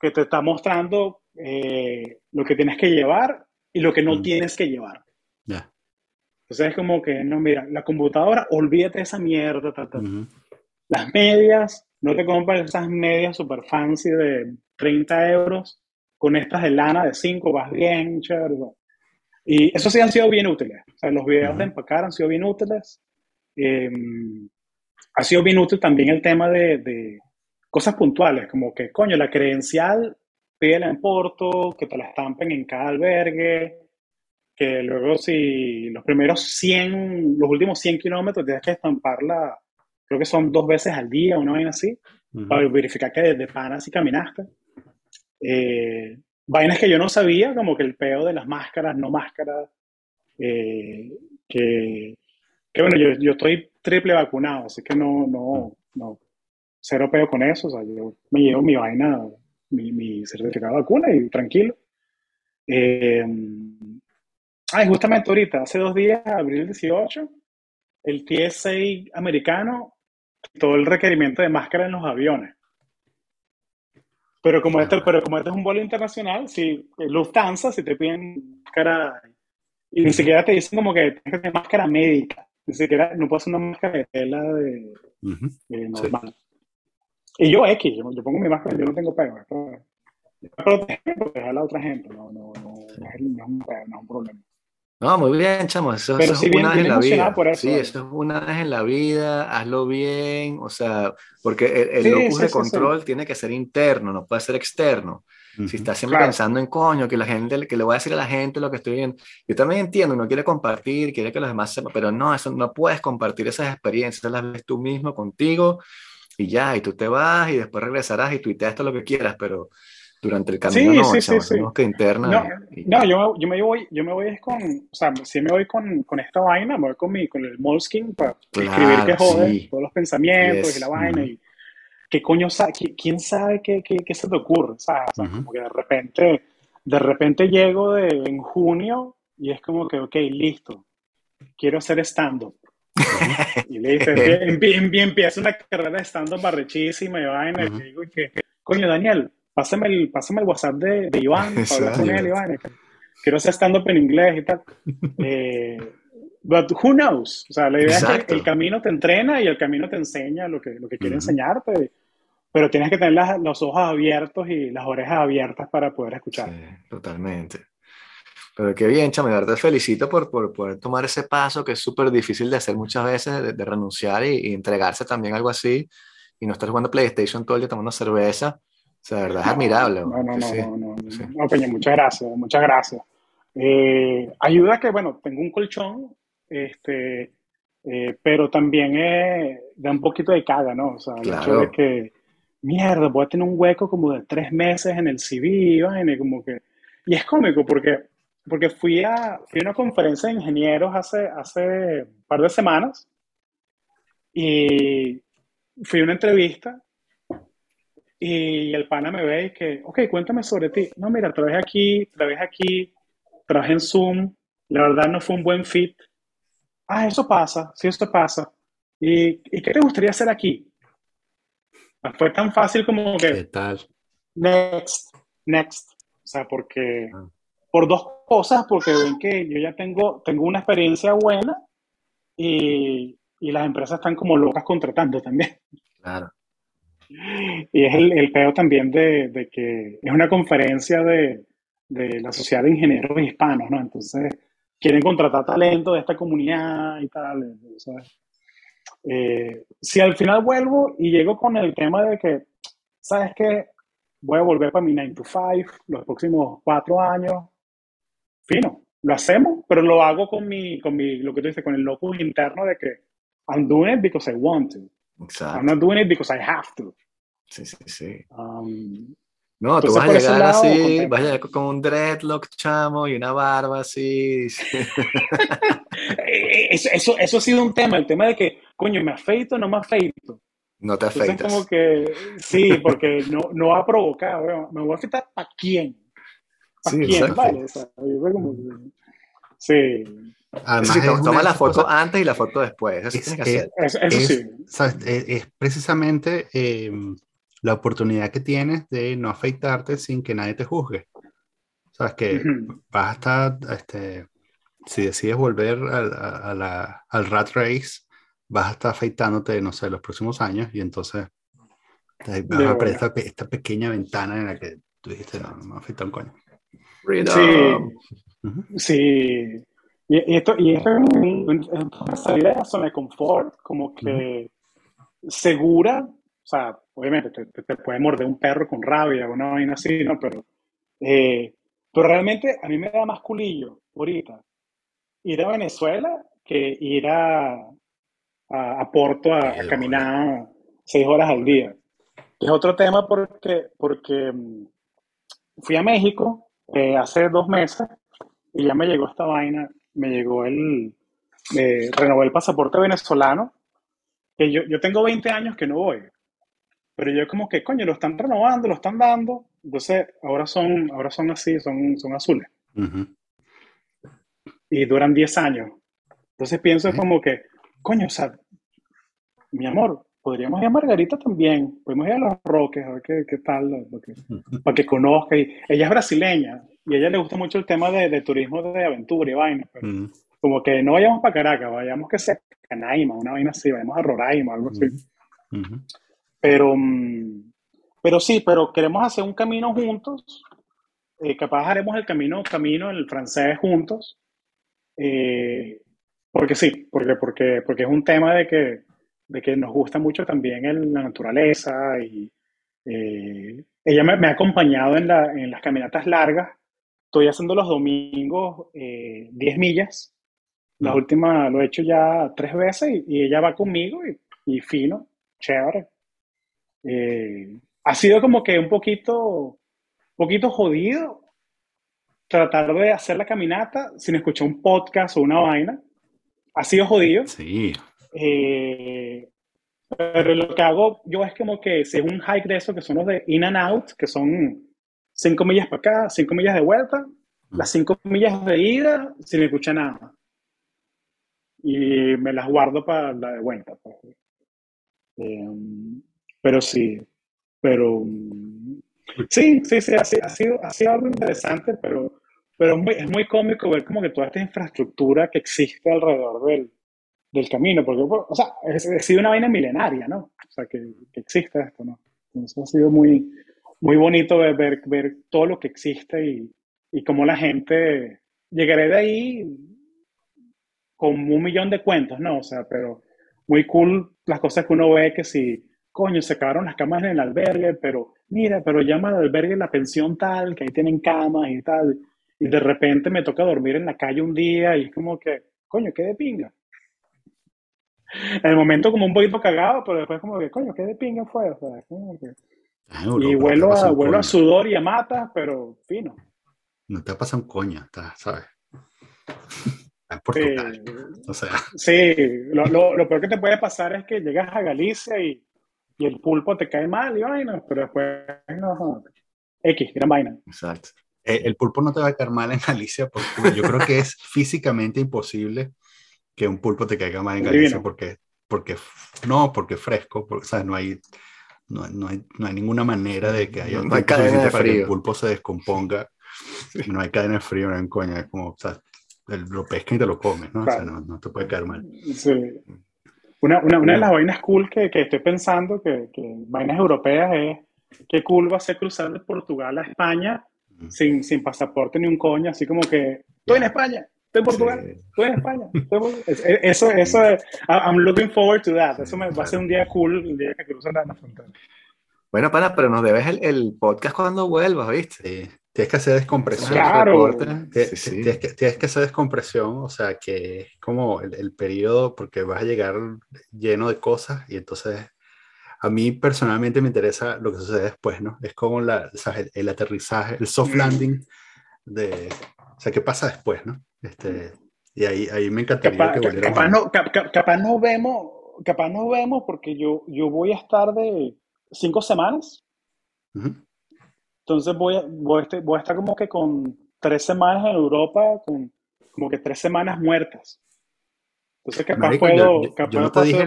que te está mostrando eh, lo que tienes que llevar y lo que no tienes que llevar. Entonces es como que, no, mira, la computadora, olvídate de esa mierda. Las medias, no te compres esas medias super fancy de 30 euros con estas de lana de 5 vas bien, chévere. Y eso sí han sido bien útiles. O sea, los videos de empacar han sido bien útiles. Em, ha sido bien útil también el tema de, de, cosas puntuales, como que, coño, la credencial, pídela en Porto, que te la estampen en cada albergue, que luego si los primeros 100, los últimos 100 kilómetros tienes que estamparla, creo que son dos veces al día, una vaina así, para verificar que desde pana sí caminaste. Eh, vainas que yo no sabía, como que el peo de las máscaras, no máscaras, eh, que, bueno, yo, yo, estoy triple vacunado, así que no, no, no, cero peo con eso, o sea, yo me llevo mi vaina, mi, mi certificado de vacuna y tranquilo. Eh, ay, justamente ahorita, hace dos días, abril 18, el TSA americano todo el requerimiento de máscara en los aviones. Pero como, este, pero como este es un vuelo internacional, si Lufthansa, si te piden máscara, y ni siquiera te dicen como que tienes que tener máscara médica, ni siquiera, no puedo hacer una máscara de tela de, normal. Y yo X, yo, pongo mi máscara, yo no tengo pego. Pero proteger a la otra gente, no, no, no, es, no, es un problema. No, muy bien, chamo, eso, es una vez en la vida. sí, eso es una vez en la vida, hazlo bien, o sea, porque el, locus de control tiene que ser interno, no puede ser externo. Si estás siempre pensando en coño, que la gente, que le voy a decir a la gente lo que estoy viendo, yo también entiendo, no quiere compartir, quiere que los demás sepan, pero no, eso no puedes compartir esas experiencias, las ves tú mismo contigo y ya, y tú te vas y después regresarás y tuiteas todo lo que quieras, pero durante el camino no, sí, sí, sí, que interna. No, no yo, yo, me voy, yo me voy con, o sea, si me voy con, con esta vaina, me voy con, mi, con el Moleskin para escribir que jode, todos los pensamientos y la vaina. Y, ¿Qué coño sabe? ¿Quién sabe qué, qué, qué se te ocurre? O sea, como que de repente, de repente llego de, en junio y es como que, ok, listo, quiero hacer stand-up. y le dice, empieza una carrera de stand-up barrechísima y vaina, y digo que, coño, Daniel, pásame el, pásame el WhatsApp de, de Iván, para hablar con él, Iván. Quiero hacer stand-up en inglés y tal. Eh, but who knows? O sea, la idea es que el camino te entrena y el camino te enseña lo que, lo que quiere enseñarte, pero tienes que tener los ojos abiertos y las orejas abiertas para poder escuchar. Sí, totalmente. Pero qué bien, Chame, te felicito por, por poder tomar ese paso que es súper difícil de hacer muchas veces, de, renunciar y, y, entregarse también a algo así y no estar jugando PlayStation todo el día tomando cerveza sea, verdad es admirable. No, no, no, no, no, no, Peña, muchas gracias, muchas gracias. Eh, ayuda que, bueno, tengo un colchón, este, eh, pero también eh, da un poquito de caga, ¿no? O sea, el hecho de que, mierda, voy a tener un hueco como de tres meses en el CV, y como que... Y es cómico porque, porque fui, a, fui a una conferencia de ingenieros hace, hace un par de semanas y fui a una entrevista y el pana me ve y que, ok, cuéntame sobre ti. No, mira, trabajé aquí, trabajé aquí, trabajé en Zoom, la verdad no fue un buen fit. Ah, eso pasa, sí, eso pasa. ¿Y, ¿y qué te gustaría hacer aquí? Fue tan fácil como que... ¿Qué tal? Next, next. O sea, porque... Ah. Por dos cosas, porque ven que yo ya tengo, tengo una experiencia buena y, y las empresas están como locas contratando también. Claro. Y es el, el peo también de, de, que es una conferencia de, de, la Sociedad de Ingenieros Hispanos, ¿no? Entonces, quieren contratar talento de esta comunidad y tal. eh, si al final vuelvo y llego con el tema de que, ¿sabes qué? Voy a volver para mi 9 to 5 los próximos cuatro años. Fino, lo hacemos, pero lo hago con mi, con mi, lo que tú dices, con el locus interno de que I'm doing it because I want to. Exacto. I'm not doing it because I have to. Sí, sí, sí. Um, no, tú vas a llegar así, vas a llegar con un dreadlock chamo y una barba así. Eh, eso, eso, eso, ha sido un tema, el tema de que, coño, ¿me afeito o no me afeito? No te afeitas. Entonces, como que, sí, porque no, no va a provocar, me voy a afeitar ¿para quién? ¿Para sí, quién? Vale, o sea, yo como, sí. Además, toma la foto antes y la foto después. Eso, es, que eso, sí. Es, precisamente eh, la oportunidad que tienes de no afeitarte sin que nadie te juzgue. Sabes que vas a estar, este, si decides volver a, la, al rat race, vas a estar afeitándote, no sé, los próximos años y entonces vas a ver esta, esta, pequeña ventana en la que Tú dijiste, no, no me afecta un coño. Sí, sí. Y, esto, y esto es una salida de la zona de confort, como que segura, o sea, obviamente te, te, puede morder un perro con rabia una vaina así, ¿no? Pero, eh, pero realmente a mí me da más culillo ahorita ir a Venezuela que ir a, a, Porto a, caminar seis horas al día. Es otro tema porque, porque mm, fui a México eh, hace dos meses y ya me llegó esta vaina, me llegó el, eh, renové el pasaporte venezolano, que yo, yo tengo 20 años que no voy, pero yo como que, coño, lo están renovando, lo están dando, entonces ahora son, ahora son así, son, son azules. Y duran 10 años. Entonces pienso como que, coño, o sea, mi amor, podríamos ir a Margarita también, podemos ir a Los Roques, a ver qué, qué tal, para que conozca. Y ella es brasileña y a ella le gusta mucho el tema de, de turismo de aventura y vaina, pero como que no vayamos para Caracas, vayamos que sea Canaima, una vaina así, vayamos a Roraima, algo así. Pero, mm, pero sí, pero queremos hacer un camino juntos, eh, capaz haremos el camino, camino, el francés juntos, eh, porque sí, porque, porque, porque es un tema de que de que nos gusta mucho también el, la naturaleza y eh, ella me, ha acompañado en, la, en, las caminatas largas. Estoy haciendo los domingos 10 eh, millas. La mm. última lo he hecho ya tres veces y, ella va conmigo y, fino, chévere. Eh, ha sido como que un poquito, poquito jodido tratar de hacer la caminata sin escuchar un podcast o una vaina. Ha sido jodido. Sí. Eh, pero lo que hago yo es como que si es un hike de eso, que son los de in and out, que son cinco millas para acá, cinco millas de vuelta, las cinco millas de ida sin escuchar nada. Y me las guardo para la de vuelta. Pues. Pero sí, pero sí, sí, sí, ha, sido, ha sido algo interesante, pero, pero es muy cómico ver como que toda esta infraestructura que existe alrededor del, del camino, porque, o sea, ha sido una vaina milenaria, ¿no? O sea, que, que existe esto, ¿no? Entonces ha sido muy, muy bonito ver, ver, todo lo que existe y, y cómo la gente, llegaré de ahí con un millón de cuentos, ¿no? O sea, pero muy cool las cosas que uno ve que si, coño, se acabaron las camas en el albergue, pero mira, pero llama al albergue la pensión tal, que ahí tienen camas y tal, y de repente me toca dormir en la calle un día y es como que, coño, qué de pinga en el momento como un poquito cagado, pero después como que, coño, qué de pinga fue, o sea, ah, y vuelo a, vuelo a sudor y a mata, pero fino. No te pasa un coño, ¿sabes? En Portugal. o sea. Sí, lo, lo, lo, peor que te puede pasar es que llegas a Galicia y, y el pulpo te cae mal y vaina, pero después no, X, gran vaina. Exacto. El, el pulpo no te va a caer mal en Galicia porque yo creo que es físicamente imposible que un pulpo te caiga mal en Galicia porque, porque, no, porque fresco, porque, o no hay, no, no, hay, no hay ninguna manera de que haya no hay cadena de para que el pulpo se descomponga. No hay cadena de frío, no hay coña, es como, o sea, lo pescan y te lo comes, ¿no? O sea, no, no, te puede caer mal. Sí. Una, una, una de las vainas cool que, que estoy pensando, que, que, vainas europeas, es que cool va a ser cruzar de Portugal a España sin, sin pasaporte ni un coño, así como que estoy en España, estoy en Portugal, estoy en España. Eso, eso, I'm looking forward to that. Eso me, va a ser un día cool, el día que cruzan la, frontera. Bueno, pana, pero nos debes el, el podcast cuando vuelvas, ¿viste? Tienes que hacer descompresión. Claro. Tienes, que, tienes, que, hacer descompresión, o sea, que es como el, el, periodo, porque vas a llegar lleno de cosas y entonces a mí personalmente me interesa lo que sucede después, ¿no? Es como la, el, el, aterrizaje, el soft landing de, o sea, qué pasa después, ¿no? Este, y ahí, ahí me encantaría capaz, que capaz no, capaz no vemos, capaz no vemos porque yo, yo voy a estar de cinco semanas. Entonces voy a, voy, a estar, voy a estar como que con tres semanas en Europa, con como que tres semanas muertas. Entonces capaz puedo... Yo, capaz no te dije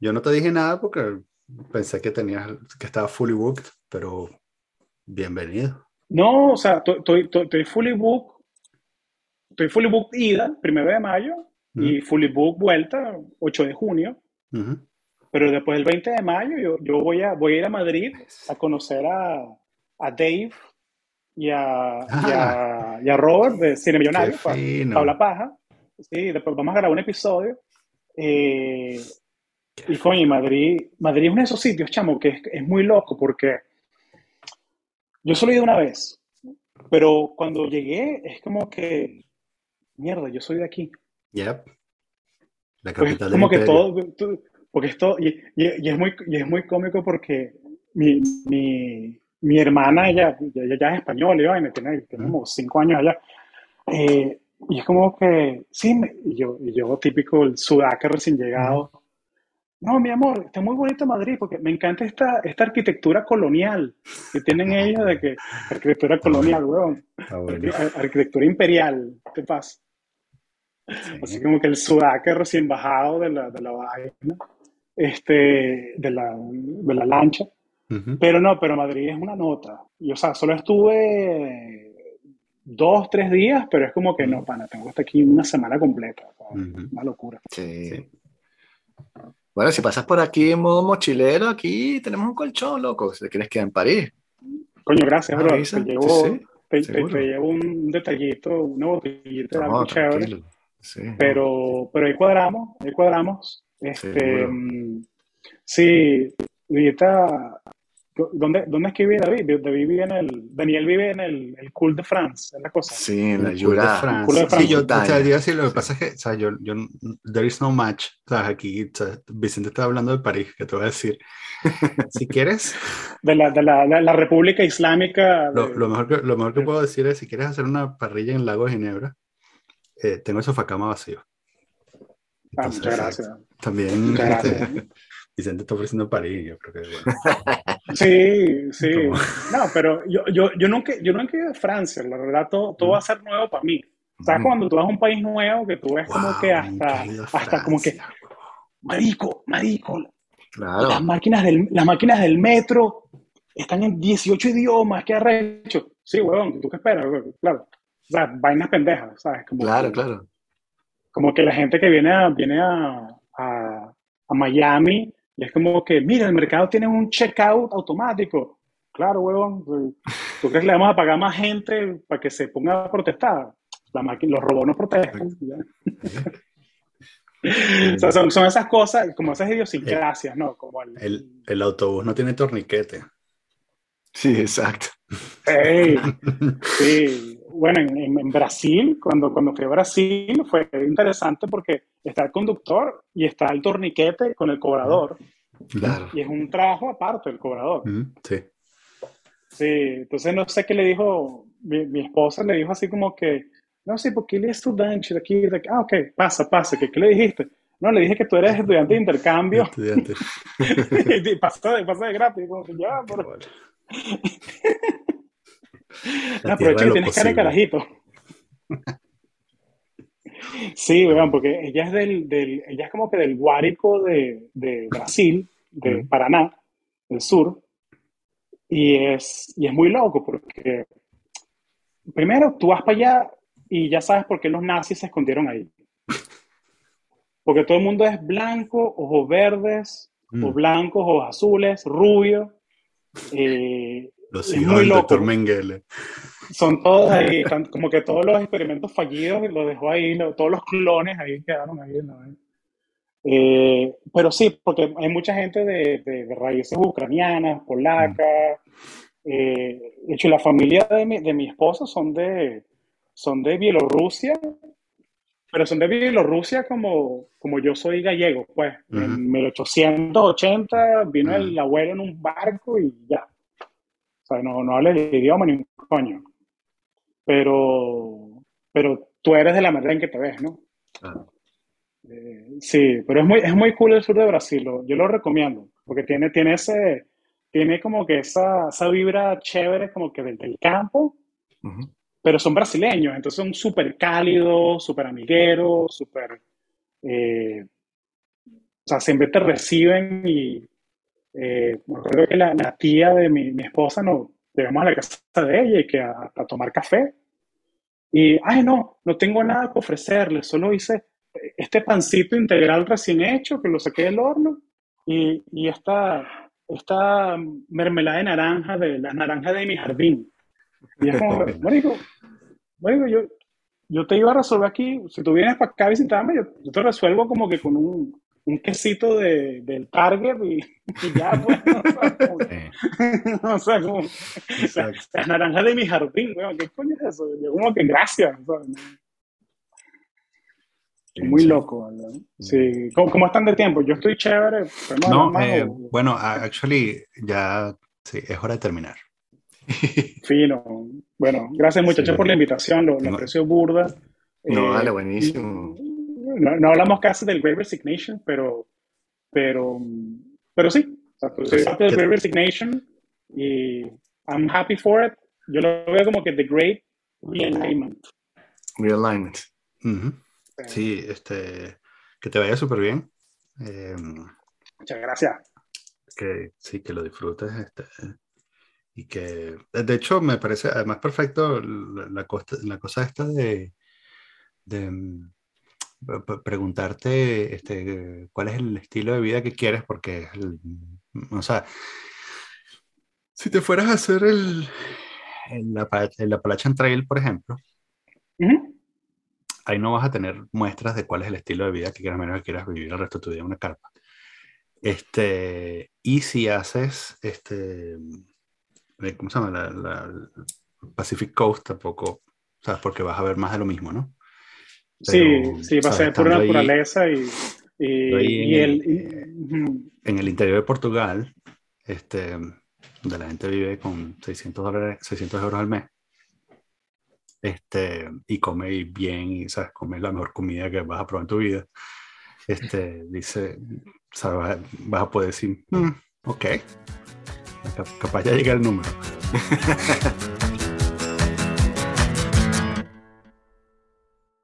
yo no te dije nada porque pensé que tenías, que estaba fully booked, pero bienvenido. No, o sea, estoy fully booked estoy fully booked ida, primero de mayo, y fully booked vuelta, 8 de junio. Pero después del 20 de mayo yo, yo, voy, a, voy a ir a Madrid a conocer a, a Dave y a, y a, Robert de Cine Millonario, Paula Paja. Sí, después vamos a grabar un episodio. Eh, y coño, Madrid, Madrid es uno de esos sitios, chamo, que es, es muy loco porque yo solo he ido una vez, pero cuando llegué es como que, mierda, yo soy de aquí. Yep. La pues capital como que todo, porque esto, y, y, es muy, y es muy cómico porque mi, mi, mi hermana, ella, ella, ya es española, y me tiene, tenemos cinco años allá. Eh, y es como que, sí, y yo, y yo típico el sudaca recién llegado. No, mi amor, está muy bonito Madrid porque me encanta esta, esta arquitectura colonial que tienen ellos de que arquitectura colonial, weón. Arquitectura imperial, ¿qué pasa? Así como que el sudaca recién bajado de la, de la vaina, este, de la, de la lancha. Pero no, pero Madrid es una nota. Y, o sea, solo estuve dos, tres días, pero es como que no, pana, tengo hasta aquí una semana completa. Una locura. Sí. Bueno, si pasas por aquí en modo mochilero, aquí tenemos un colchón, loco. Si quieres quedar en París. Coño, gracias, bro. Te llevo, te, llevo, un detallito, una botellita de algo chévere. Pero, pero ahí cuadramos, ahí cuadramos. Este, sí, ahorita ¿Dónde, ¿Dónde es que vive David? David vive en el, Daniel vive en el, el Cool de France, es la cosa. Sí, en la Jura. Sí, yo, o sea, yo, sí, lo que pasa es que, o sea, yo, yo, there is no match, o sea, aquí, o sea, Vicente está hablando de París, que te voy a decir. si quieres. De la, de la, la República Islámica. Lo, lo, mejor que, lo mejor que puedo decir es, si quieres hacer una parrilla en el lago de Ginebra, eh, tengo el sofacama vacío. ah, muchas gracias. También. Muchas gracias. Vicente está ofreciendo París, yo creo que bueno. Sí, sí. No, pero yo, yo, yo, nunca, yo nunca he ido a Francia, la verdad, todo, todo va a ser nuevo para mí. ¿Sabes? Cuando tú vas a un país nuevo, que tú ves como que hasta, hasta como que, marico, marico, claro. las, máquinas del, las máquinas del metro están en 18 idiomas, ¿qué arrecho? Sí, huevón, ¿tú qué esperas? Claro. O sea, vainas pendejas, ¿sabes? Como claro, claro. Como que la gente que viene a, viene a, a, a Miami y es como que, mira, el mercado tiene un checkout automático. Claro, huevón. ¿Tú crees que le vamos a pagar más gente para que se ponga a protestar? La los robots no protestan. o sea, son, son, esas cosas, como esas idiosincrasias, ¿no? Como el, el, el, autobús no tiene torniquete. Sí, exacto. sí, bueno, en, Brasil, cuando, cuando fui a Brasil, fue interesante porque está el conductor y está el torniquete con el cobrador. Claro. Y es un trabajo aparte el cobrador. sí. Sí, entonces no sé qué le dijo, mi, esposa le dijo así como que, no sé, porque él es estudiante de aquí, de aquí. Ah, ok, pasa, pasa, ¿qué, ¿qué le dijiste? No, le dije que tú eres estudiante de intercambio. Estudiante. y pasó, de gratis, como que ya, pero... Aprovecha que tienes cara de carajito. Sí, vean, porque ella es del, del, ella es como que del Guárico de, de Brasil, de Paraná, del sur, y es, y es muy loco porque primero tú vas para allá y ya sabes por qué los nazis se escondieron ahí. Porque todo el mundo es blanco, ojos verdes, o mm. blancos, ojos azules, rubio. Eh, los hijos del Mengele. Son todos ahí, como que todos los experimentos fallidos los dejó ahí, todos los clones ahí quedaron ahí. Eh, pero sí, porque hay mucha gente de, de, raíces ucranianas, polacas. Eh, de hecho, la familia de mi, de mi esposa son de, son de Bielorrusia, pero son de Bielorrusia como, como yo soy gallego, pues. En 1880 vino el abuelo en un barco y ya. O sea, no, no hables el idioma ni un coño. Pero, pero tú eres de la manera en que te ves, ¿no? Eh, sí, pero es muy, es muy cool el sur de Brasil. Yo lo recomiendo, porque tiene, tiene ese, tiene como que esa, esa vibra chévere como que del, del campo, pero son brasileños, entonces son súper cálidos, súper amigueros, súper... Eh, o sea, siempre te reciben y, eh, me acuerdo que la, tía de mi, mi, esposa nos llevamos a la casa de ella y que a, tomar café. Y, ay, no, no tengo nada que ofrecerle, solo hice este pancito integral recién hecho que lo saqué del horno y, y esta, esta mermelada de naranja, de las naranjas de mi jardín. Y es como, marico, marico, yo, yo te iba a resolver aquí, si tú vienes para acá a visitarme, yo, te resuelvo como que con un, un quesito de, del Target y, ya, pues, o sea, como, las naranjas de mi jardín, weón, ¿qué coño es eso? Yo como que gracias, muy loco, ¿verdad? Sí. ¿Cómo, están de tiempo? Yo estoy chévere. No, eh, bueno, actually, ya sí, es hora de terminar. Fino. Bueno, gracias muchachos por la invitación, lo, aprecio burda. No, eh, buenísimo. No, hablamos casi del Great Resignation, pero, pero, pero sí. O sea, soy parte del Great Resignation y I'm happy for it. Yo lo veo como que The Great Realignment. Realignment. Sí, este, que te vaya súper bien. Em, Muchas gracias. Que sí, que lo disfrutes. Este, y que, de hecho, me parece además perfecto la, la cosa esta de, de preguntarte este, cuál es el estilo de vida que quieres, porque, o sea, si te fueras a hacer el, el, el Appalachian Trail, por ejemplo, ahí no vas a tener muestras de cuál es el estilo de vida que quieras, menos que quieras vivir el resto de tu vida en una carpa. Este, y si haces, este, eh, ¿cómo se llama? La, Pacific Coast tampoco, ¿sabes? Porque vas a ver más de lo mismo, ¿no? Sí, sí, va a ser pura naturaleza y, y, el, en el interior de Portugal, este, donde la gente vive con 600, dólares, 600 euros al mes, este, y come bien, y sabes, come la mejor comida que vas a probar en tu vida, este, dice, sabes, vas a poder decir, mm, ok, capaz ya llega el número.